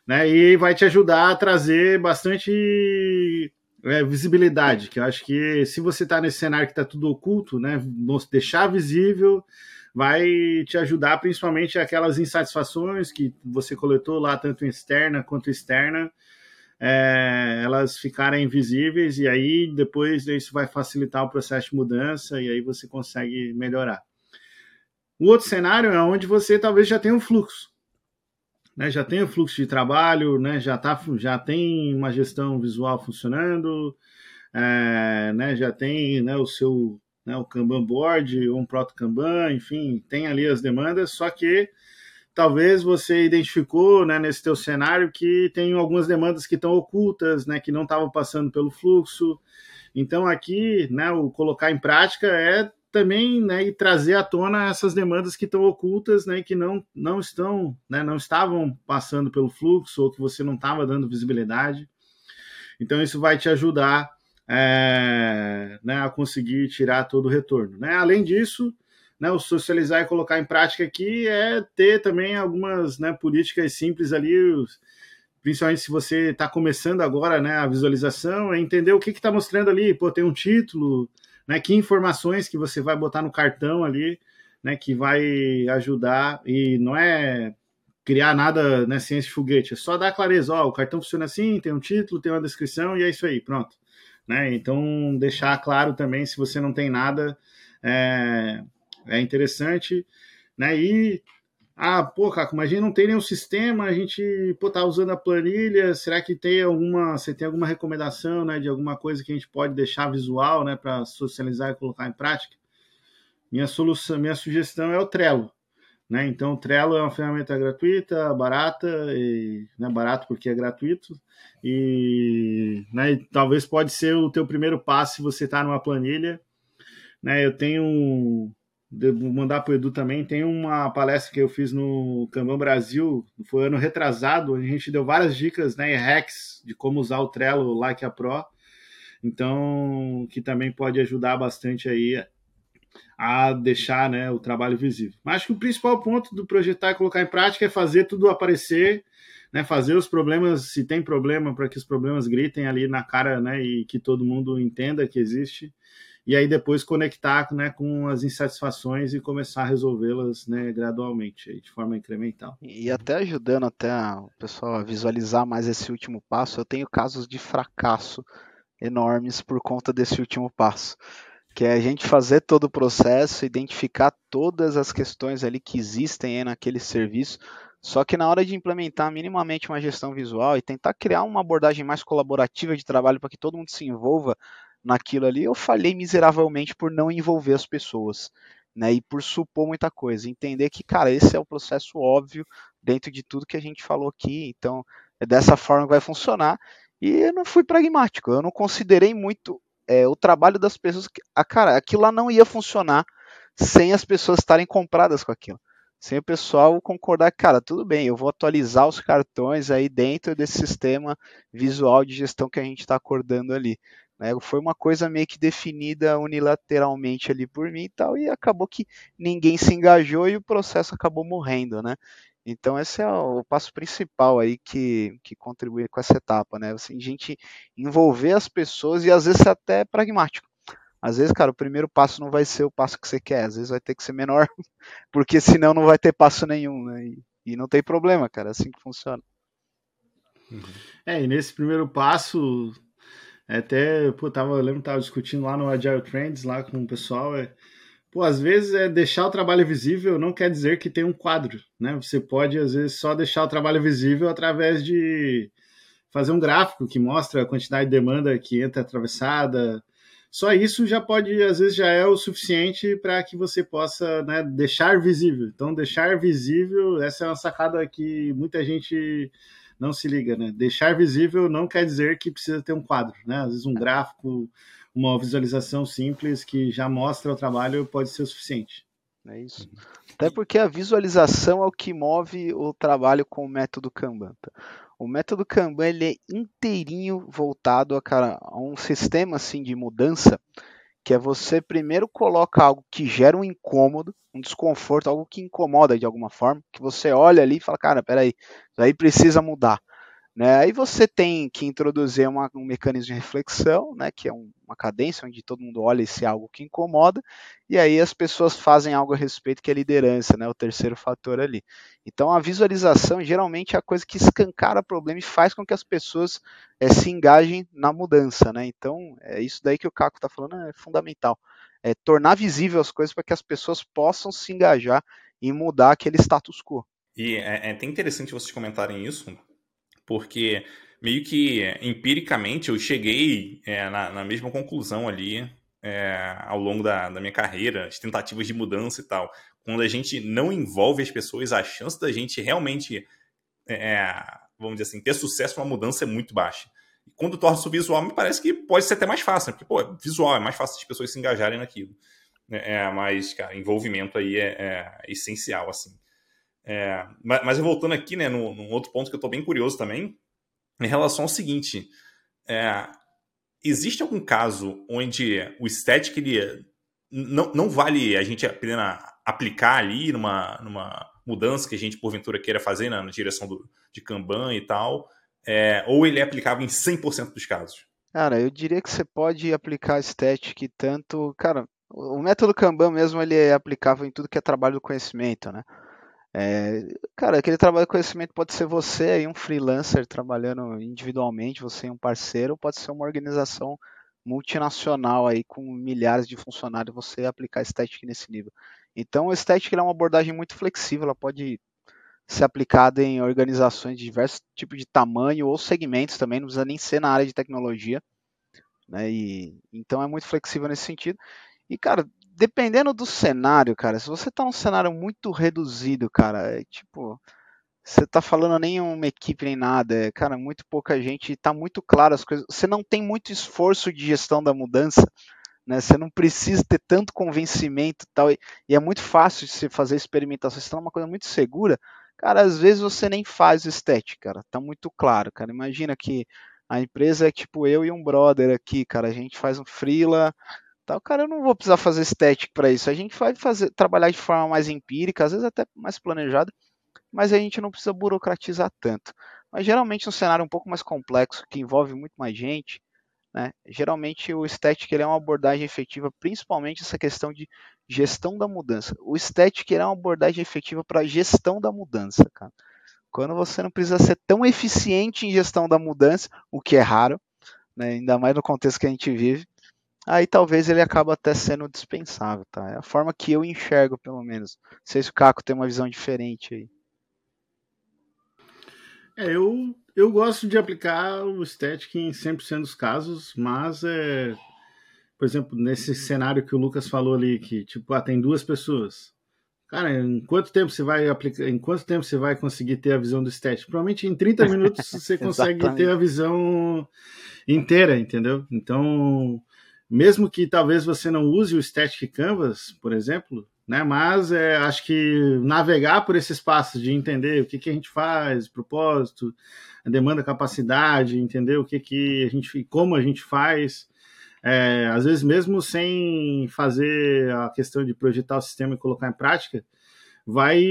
S2: Né? E vai te ajudar a trazer bastante é, visibilidade, que eu acho que se você está nesse cenário que está tudo oculto, né, deixar visível vai te ajudar principalmente aquelas insatisfações que você coletou lá, tanto externa quanto externa, é, elas ficarem visíveis e aí depois isso vai facilitar o processo de mudança e aí você consegue melhorar. O outro cenário é onde você talvez já tenha um fluxo né, já tem o fluxo de trabalho, né, já, tá, já tem uma gestão visual funcionando, é, né, já tem né, o seu né, o Kanban board, ou um proto Kanban, enfim, tem ali as demandas, só que talvez você identificou né, nesse teu cenário que tem algumas demandas que estão ocultas, né, que não estavam passando pelo fluxo. Então aqui, né, o colocar em prática é também né, e trazer à tona essas demandas que estão ocultas né, que não, não estão, né, não estavam passando pelo fluxo ou que você não estava dando visibilidade. Então isso vai te ajudar é, né, a conseguir tirar todo o retorno. Né? Além disso, né, o socializar e colocar em prática aqui é ter também algumas né, políticas simples ali, principalmente se você está começando agora né, a visualização, é entender o que está mostrando ali. Pô, tem um título, né? Que informações que você vai botar no cartão ali, né? Que vai ajudar e não é criar nada né, ciência de foguete, é só dar clareza, ó, o cartão funciona assim, tem um título, tem uma descrição e é isso aí, pronto. Né? Então, deixar claro também, se você não tem nada, é, é interessante, né? E ah, pô, Caco, mas a gente não tem nenhum sistema, a gente pô, tá usando a planilha, será que tem alguma, você tem alguma recomendação, né, de alguma coisa que a gente pode deixar visual, né, para socializar e colocar em prática? Minha solução, minha sugestão é o Trello, né? Então, o Trello é uma ferramenta gratuita, barata, e, né, barato porque é gratuito, e, né, e talvez pode ser o teu primeiro passo se você está numa planilha, né? Eu tenho vou mandar para o Edu também. Tem uma palestra que eu fiz no Kanban Brasil, foi ano retrasado, a gente deu várias dicas, né, hacks de como usar o Trello Like a Pro. Então, que também pode ajudar bastante aí a deixar né, o trabalho visível. Mas acho que o principal ponto do projetar e colocar em prática é fazer tudo aparecer, né, fazer os problemas, se tem problema, para que os problemas gritem ali na cara né, e que todo mundo entenda que existe e aí depois conectar né, com as insatisfações e começar a resolvê-las né, gradualmente, de forma incremental.
S3: E até ajudando até o pessoal a visualizar mais esse último passo, eu tenho casos de fracasso enormes por conta desse último passo, que é a gente fazer todo o processo, identificar todas as questões ali que existem naquele serviço, só que na hora de implementar minimamente uma gestão visual e tentar criar uma abordagem mais colaborativa de trabalho para que todo mundo se envolva naquilo ali, eu falhei miseravelmente por não envolver as pessoas. Né, e por supor muita coisa, entender que, cara, esse é o processo óbvio dentro de tudo que a gente falou aqui, então é dessa forma que vai funcionar. E eu não fui pragmático, eu não considerei muito é, o trabalho das pessoas. Que, ah, cara, aquilo lá não ia funcionar sem as pessoas estarem compradas com aquilo. Sem o pessoal concordar, cara, tudo bem, eu vou atualizar os cartões aí dentro desse sistema visual de gestão que a gente está acordando ali. Né? Foi uma coisa meio que definida unilateralmente ali por mim e tal, e acabou que ninguém se engajou e o processo acabou morrendo, né? Então esse é o passo principal aí que, que contribui com essa etapa, né? Assim, a gente envolver as pessoas e às vezes até pragmático. Às vezes, cara, o primeiro passo não vai ser o passo que você quer, às vezes vai ter que ser menor, [LAUGHS] porque senão não vai ter passo nenhum, né? E, e não tem problema, cara, é assim que funciona.
S2: É, e nesse primeiro passo, até, pô, tava, eu lembro que tava discutindo lá no Agile Trends, lá com o pessoal, é, pô, às vezes é deixar o trabalho visível não quer dizer que tem um quadro, né? Você pode, às vezes, só deixar o trabalho visível através de fazer um gráfico que mostra a quantidade de demanda que entra atravessada, só isso já pode, às vezes, já é o suficiente para que você possa né, deixar visível. Então, deixar visível, essa é uma sacada que muita gente não se liga, né? Deixar visível não quer dizer que precisa ter um quadro, né? Às vezes um gráfico, uma visualização simples que já mostra o trabalho pode ser o suficiente.
S3: É isso. Até porque a visualização é o que move o trabalho com o método Kanban. Tá? O método Kanban ele é inteirinho voltado a, cara, a um sistema assim de mudança, que é você primeiro coloca algo que gera um incômodo, um desconforto, algo que incomoda de alguma forma, que você olha ali e fala, cara, peraí, isso aí precisa mudar. Né? Aí você tem que introduzir uma, um mecanismo de reflexão, né, que é um, uma cadência onde todo mundo olha esse algo que incomoda, e aí as pessoas fazem algo a respeito que é liderança, né, o terceiro fator ali. Então a visualização geralmente é a coisa que escancara o problema e faz com que as pessoas é, se engajem na mudança. Né? Então é isso daí que o Caco está falando, é fundamental. É tornar visível as coisas para que as pessoas possam se engajar e mudar aquele status quo.
S1: E é, é até interessante vocês comentarem isso, porque meio que empiricamente eu cheguei é, na, na, mesma conclusão ali é, ao longo da, da, minha carreira, as tentativas de mudança e tal. Quando a gente não envolve as pessoas, a chance da gente realmente, é, vamos dizer assim, ter sucesso numa mudança é muito baixa. E quando torna isso visual, me parece que pode ser até mais fácil, né? porque, pô, visual, é mais fácil as pessoas se engajarem naquilo. É, é mas, cara, envolvimento aí é, é essencial, assim. É, mas, mas voltando aqui, né, num, num outro ponto que eu estou bem curioso também, em relação ao seguinte: é, existe algum caso onde o static ele não, não vale a gente apenas aplicar ali numa, numa mudança que a gente porventura queira fazer na, na direção do, de Kanban e tal, é, ou ele é aplicável em 100% dos casos?
S3: Cara, eu diria que você pode aplicar static tanto, cara, o método Kanban mesmo ele é aplicável em tudo que é trabalho do conhecimento, né? É, cara, aquele trabalho de conhecimento pode ser você aí, um freelancer trabalhando individualmente, você e um parceiro, pode ser uma organização multinacional aí com milhares de funcionários, você aplicar Static nesse nível. Então, o Static é uma abordagem muito flexível, ela pode ser aplicada em organizações de diversos tipos de tamanho ou segmentos também, não precisa nem ser na área de tecnologia. Né? E, então é muito flexível nesse sentido. E, cara, dependendo do cenário, cara, se você tá num cenário muito reduzido, cara, é tipo, você tá falando nem uma equipe nem nada, é, cara, muito pouca gente, tá muito claro as coisas. Você não tem muito esforço de gestão da mudança, né? Você não precisa ter tanto convencimento tal, e, e é muito fácil de você fazer experimentação, você tá numa coisa muito segura. Cara, às vezes você nem faz estética, cara, tá muito claro, cara. Imagina que a empresa é tipo eu e um brother aqui, cara, a gente faz um freela, tal. Cara, eu não vou precisar fazer estética para isso. A gente vai fazer, trabalhar de forma mais empírica, às vezes até mais planejada, mas a gente não precisa burocratizar tanto. Mas geralmente um cenário um pouco mais complexo, que envolve muito mais gente, né? Geralmente o estético é uma abordagem efetiva, principalmente essa questão de gestão da mudança. O estético é uma abordagem efetiva para gestão da mudança, cara. Quando você não precisa ser tão eficiente em gestão da mudança, o que é raro, né? ainda mais no contexto que a gente vive, aí talvez ele acaba até sendo dispensável, tá? É a forma que eu enxergo, pelo menos. Não sei se o Caco tem uma visão diferente aí.
S2: É, eu, eu gosto de aplicar o static em 100% dos casos, mas é, por exemplo, nesse cenário que o Lucas falou ali, que tipo, ah, tem duas pessoas. Cara, em quanto tempo você vai aplicar, em quanto tempo você vai conseguir ter a visão do static? Provavelmente em 30 minutos [LAUGHS] você consegue ter a visão inteira, entendeu? Então, mesmo que talvez você não use o Static Canvas, por exemplo, né? Mas é, acho que navegar por esse espaço de entender o que, que a gente faz, propósito, demanda, capacidade, entender o que, que a gente, como a gente faz, é, às vezes mesmo sem fazer a questão de projetar o sistema e colocar em prática, vai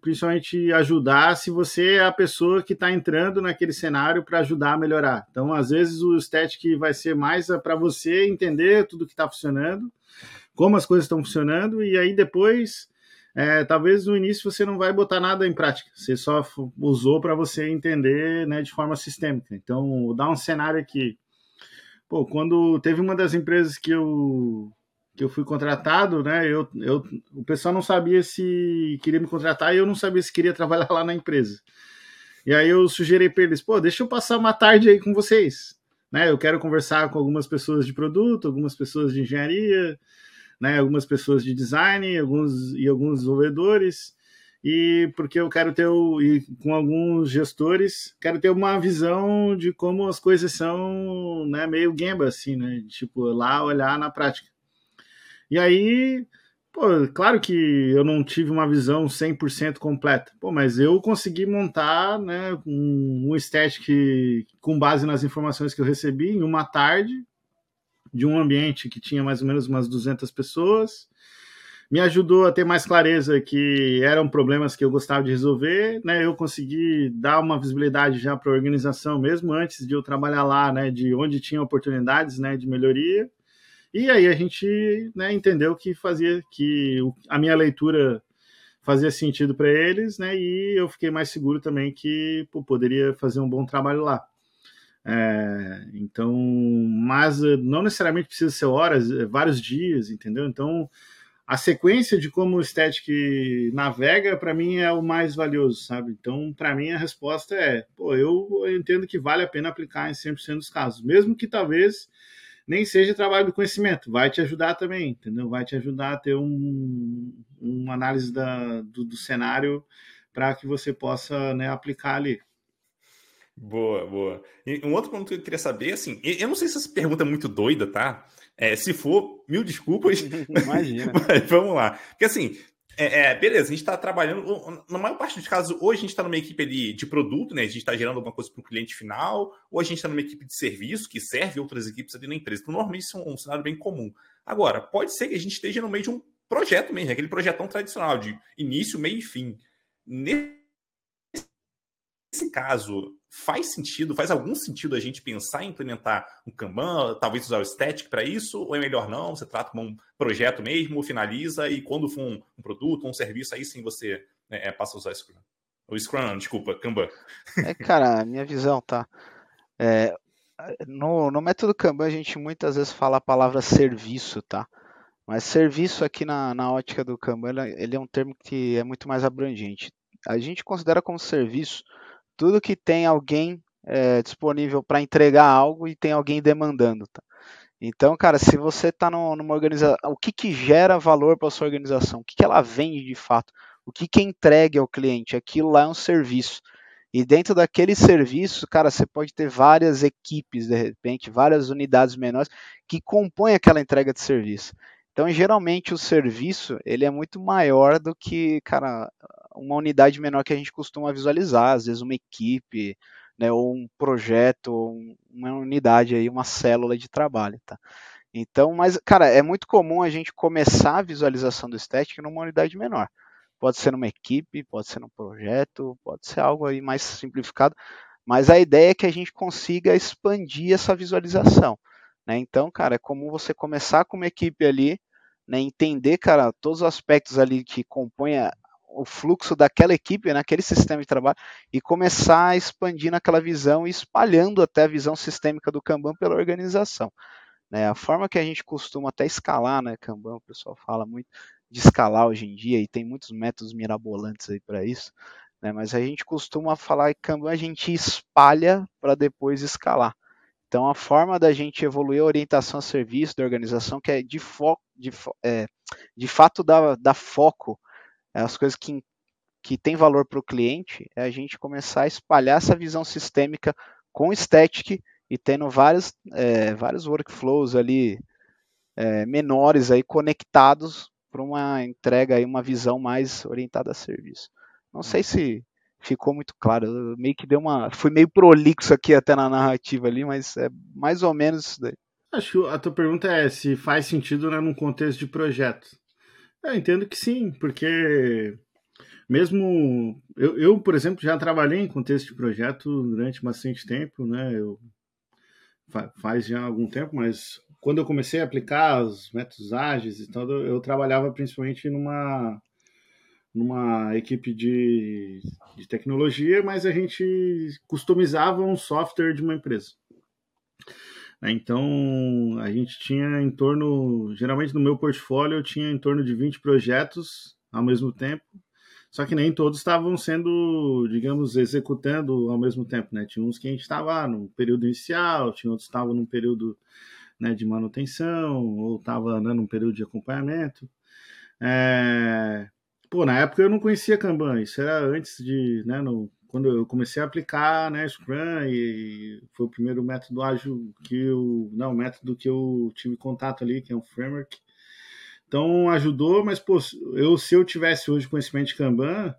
S2: principalmente ajudar se você é a pessoa que está entrando naquele cenário para ajudar a melhorar. Então, às vezes, o static vai ser mais para você entender tudo que está funcionando, como as coisas estão funcionando, e aí depois, é, talvez no início você não vai botar nada em prática, você só usou para você entender né, de forma sistêmica. Então, dar um cenário aqui. Pô, quando teve uma das empresas que eu que eu fui contratado, né? Eu, eu, o pessoal não sabia se queria me contratar e eu não sabia se queria [LAUGHS] trabalhar lá na empresa. E aí eu sugeri para eles, pô, deixa eu passar uma tarde aí com vocês, né? Eu quero conversar com algumas pessoas de produto, algumas pessoas de engenharia, né? Algumas pessoas de design, alguns e alguns desenvolvedores e porque eu quero ter e com alguns gestores quero ter uma visão de como as coisas são né meio gamba assim né tipo lá olhar na prática e aí, pô, claro que eu não tive uma visão 100% completa, pô, mas eu consegui montar né, um, um static com base nas informações que eu recebi em uma tarde de um ambiente que tinha mais ou menos umas 200 pessoas. Me ajudou a ter mais clareza que eram problemas que eu gostava de resolver, né? Eu consegui dar uma visibilidade já para a organização mesmo antes de eu trabalhar lá, né? De onde tinha oportunidades, né? De melhoria. E aí a gente né, entendeu que fazia que a minha leitura fazia sentido para eles, né? E eu fiquei mais seguro também que pô, poderia fazer um bom trabalho lá. É, então, mas eh, não necessariamente precisa ser horas, é, vários dias, entendeu? Então, a sequência de como o Static navega, para mim, é o mais valioso, sabe? Então, para mim, a resposta é: pô, eu entendo que vale a pena aplicar em 100% dos casos, mesmo que talvez nem seja trabalho do conhecimento, vai te ajudar também, entendeu? Vai te ajudar a ter um, uma análise da, do, do cenário para que você possa né, aplicar ali.
S1: Boa, boa. E um outro ponto que eu queria saber, assim, eu não sei se essa pergunta é muito doida, tá? É, se for, mil desculpas. [LAUGHS] Imagina. [LAUGHS] Mas vamos lá. Porque assim, é, é, beleza, a gente está trabalhando. Na maior parte dos casos, ou a gente está numa equipe ali de produto, né? A gente está gerando alguma coisa para o cliente final, ou a gente está numa equipe de serviço que serve outras equipes ali na empresa. Então, normalmente isso é um, um cenário bem comum. Agora, pode ser que a gente esteja no meio de um projeto mesmo, aquele projetão tradicional, de início, meio e fim. Nesse caso, faz sentido, faz algum sentido a gente pensar em implementar um Kanban, talvez usar o Static para isso, ou é melhor não? Você trata como um projeto mesmo, finaliza, e quando for um, um produto, um serviço, aí sim você né, é, passa a usar Scrum. O Scrum, desculpa, Kanban.
S3: É, cara, minha visão, tá? É, no, no método Kanban, a gente muitas vezes fala a palavra serviço, tá? Mas serviço aqui na, na ótica do Kanban, ele é um termo que é muito mais abrangente. A gente considera como serviço tudo que tem alguém é, disponível para entregar algo e tem alguém demandando. Tá? Então, cara, se você está numa organização, o que, que gera valor para sua organização? O que, que ela vende de fato? O que, que é entregue ao cliente? Aquilo lá é um serviço. E dentro daquele serviço, cara, você pode ter várias equipes, de repente, várias unidades menores que compõem aquela entrega de serviço. Então, geralmente, o serviço ele é muito maior do que, cara, uma unidade menor que a gente costuma visualizar, às vezes uma equipe, né, ou um projeto, uma unidade aí, uma célula de trabalho, tá? Então, mas, cara, é muito comum a gente começar a visualização do static numa unidade menor. Pode ser numa equipe, pode ser num projeto, pode ser algo aí mais simplificado, mas a ideia é que a gente consiga expandir essa visualização. Né? Então, cara, é comum você começar com uma equipe ali, né, entender, cara, todos os aspectos ali que compõem o fluxo daquela equipe, naquele sistema de trabalho, e começar a expandir naquela visão e espalhando até a visão sistêmica do Kanban pela organização. Né? A forma que a gente costuma até escalar, né, Kanban, o pessoal fala muito de escalar hoje em dia, e tem muitos métodos mirabolantes aí para isso, né? mas a gente costuma falar que Kanban a gente espalha para depois escalar. Então, a forma da gente evoluir a orientação a serviço da organização, que é de, foco, de, é, de fato dar, dar foco as coisas que, que têm valor para o cliente, é a gente começar a espalhar essa visão sistêmica com static e tendo vários, é, vários workflows ali é, menores aí conectados para uma entrega aí, uma visão mais orientada a serviço. Não sei se ficou muito claro, eu meio que deu uma, fui meio prolixo aqui até na narrativa ali, mas é mais ou menos isso daí.
S2: Acho que a tua pergunta é se faz sentido né, num contexto de projeto. Eu entendo que sim, porque mesmo eu, eu, por exemplo, já trabalhei em contexto de projeto durante bastante tempo, né? Eu faz já algum tempo, mas quando eu comecei a aplicar os métodos ágeis e tal, eu trabalhava principalmente numa numa equipe de, de tecnologia, mas a gente customizava um software de uma empresa. Então, a gente tinha em torno, geralmente no meu portfólio, eu tinha em torno de 20 projetos ao mesmo tempo, só que nem todos estavam sendo, digamos, executando ao mesmo tempo, né? Tinha uns que a gente estava no período inicial, tinha outros que estavam num período né, de manutenção, ou estava né, num período de acompanhamento. É... Pô, na época eu não conhecia Kanban, isso era antes de, né, no, quando eu comecei a aplicar, né, Scrum, e foi o primeiro método ágil que eu, não, o método que eu tive contato ali, que é um framework. Então ajudou, mas pô, eu se eu tivesse hoje conhecimento de Kanban,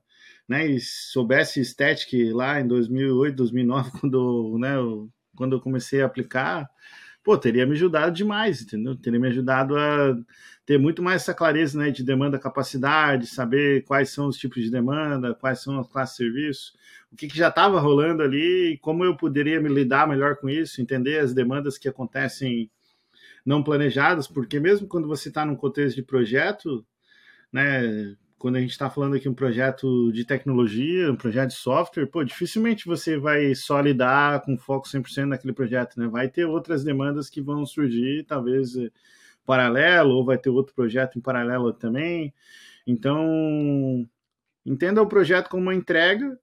S2: né, e soubesse Static lá em 2008, 2009, [LAUGHS] quando, né, eu, quando eu comecei a aplicar, pô, teria me ajudado demais, entendeu? Teria me ajudado a ter muito mais essa clareza né, de demanda capacidade, saber quais são os tipos de demanda, quais são as classes de serviço, o que, que já estava rolando ali, como eu poderia me lidar melhor com isso, entender as demandas que acontecem não planejadas, porque mesmo quando você está num contexto de projeto, né, quando a gente está falando aqui um projeto de tecnologia, um projeto de software, pô, dificilmente você vai só lidar com foco 100% naquele projeto, né? Vai ter outras demandas que vão surgir, talvez eh, paralelo, ou vai ter outro projeto em paralelo também. Então, entenda o projeto como uma entrega,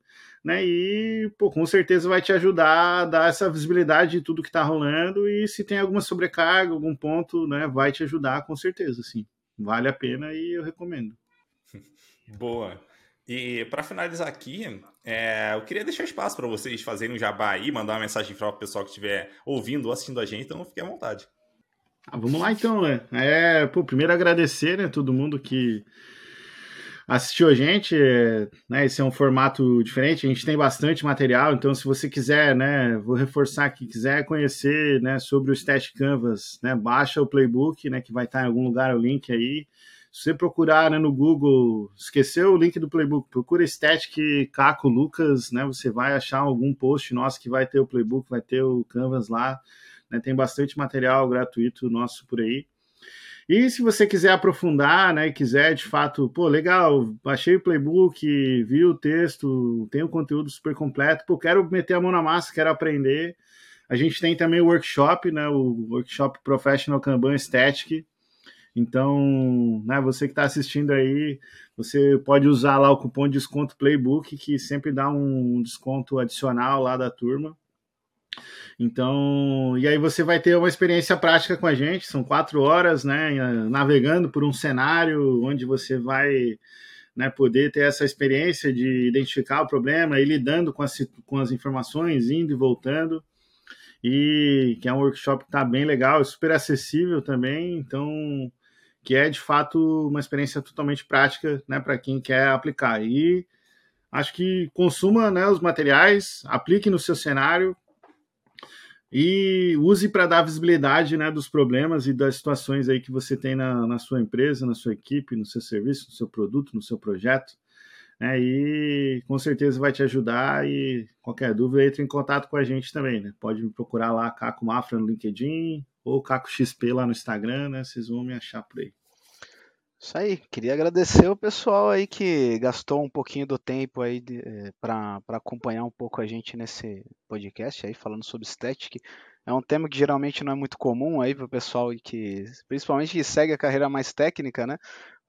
S2: né? E, pô, com certeza vai te ajudar a dar essa visibilidade de tudo que está rolando e se tem alguma sobrecarga, algum ponto, né, vai te ajudar com certeza, sim. Vale a pena e eu recomendo. [LAUGHS]
S1: Boa. E para finalizar aqui, é, eu queria deixar espaço para vocês fazerem um jabá aí, mandar uma mensagem para o pessoal que estiver ouvindo ou assistindo a gente, então fique à vontade.
S2: Ah, vamos lá então, né? É, pô, primeiro agradecer, né, todo mundo que assistiu a gente, né? Esse é um formato diferente, a gente tem bastante material, então se você quiser, né, vou reforçar aqui, quiser conhecer, né, sobre o Static Canvas, né, baixa o playbook, né, que vai estar em algum lugar o link aí. Se você procurar né, no Google, esqueceu o link do playbook, procura Static Caco Lucas, né? Você vai achar algum post nosso que vai ter o playbook, vai ter o Canvas lá. Né, tem bastante material gratuito nosso por aí. E se você quiser aprofundar, né, quiser de fato, pô, legal, baixei o playbook, vi o texto, tem o conteúdo super completo, pô, quero meter a mão na massa, quero aprender. A gente tem também o workshop, né, o workshop Professional Kanban Static, então, né, você que está assistindo aí, você pode usar lá o cupom de desconto Playbook, que sempre dá um desconto adicional lá da turma. Então, e aí você vai ter uma experiência prática com a gente, são quatro horas, né, navegando por um cenário onde você vai né, poder ter essa experiência de identificar o problema e lidando com as, com as informações, indo e voltando. E que é um workshop que está bem legal, super acessível também. Então, que é de fato uma experiência totalmente prática né, para quem quer aplicar. E acho que consuma né, os materiais, aplique no seu cenário e use para dar visibilidade né, dos problemas e das situações aí que você tem na, na sua empresa, na sua equipe, no seu serviço, no seu produto, no seu projeto. Né, e com certeza vai te ajudar. E qualquer dúvida, entre em contato com a gente também. Né? Pode me procurar lá, Caco Mafra no LinkedIn ou Caco XP lá no Instagram, né? Vocês vão me achar por aí.
S3: Isso aí, queria agradecer o pessoal aí que gastou um pouquinho do tempo aí eh, para acompanhar um pouco a gente nesse podcast aí falando sobre static. É um tema que geralmente não é muito comum aí para o pessoal que, principalmente que segue a carreira mais técnica, né?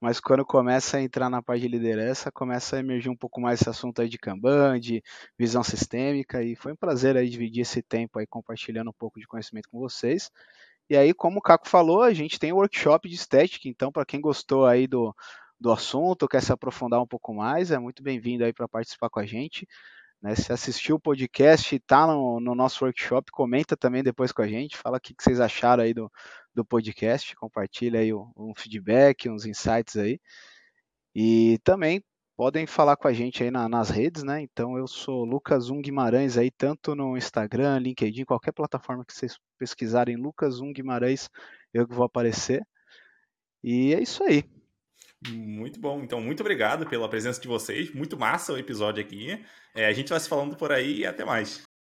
S3: Mas quando começa a entrar na parte de liderança, começa a emergir um pouco mais esse assunto aí de Kanban, de visão sistêmica, e foi um prazer aí dividir esse tempo aí compartilhando um pouco de conhecimento com vocês. E aí, como o Caco falou, a gente tem o um workshop de estética, então para quem gostou aí do, do assunto, quer se aprofundar um pouco mais, é muito bem-vindo aí para participar com a gente. Né? Se assistiu o podcast e está no, no, nosso workshop, comenta também depois com a gente, fala o que, que vocês acharam aí do, do podcast, compartilha aí um, um feedback, uns insights aí. E também podem falar com a gente aí na, nas redes, né? Então eu sou Lucas Um Guimarães aí, tanto no Instagram, LinkedIn, qualquer plataforma que vocês pesquisarem Lucas Um Guimarães, eu que vou aparecer. E é isso aí.
S1: Muito bom. Então, muito obrigado pela presença de vocês. Muito massa o episódio aqui. É, a gente vai se falando por aí e até mais.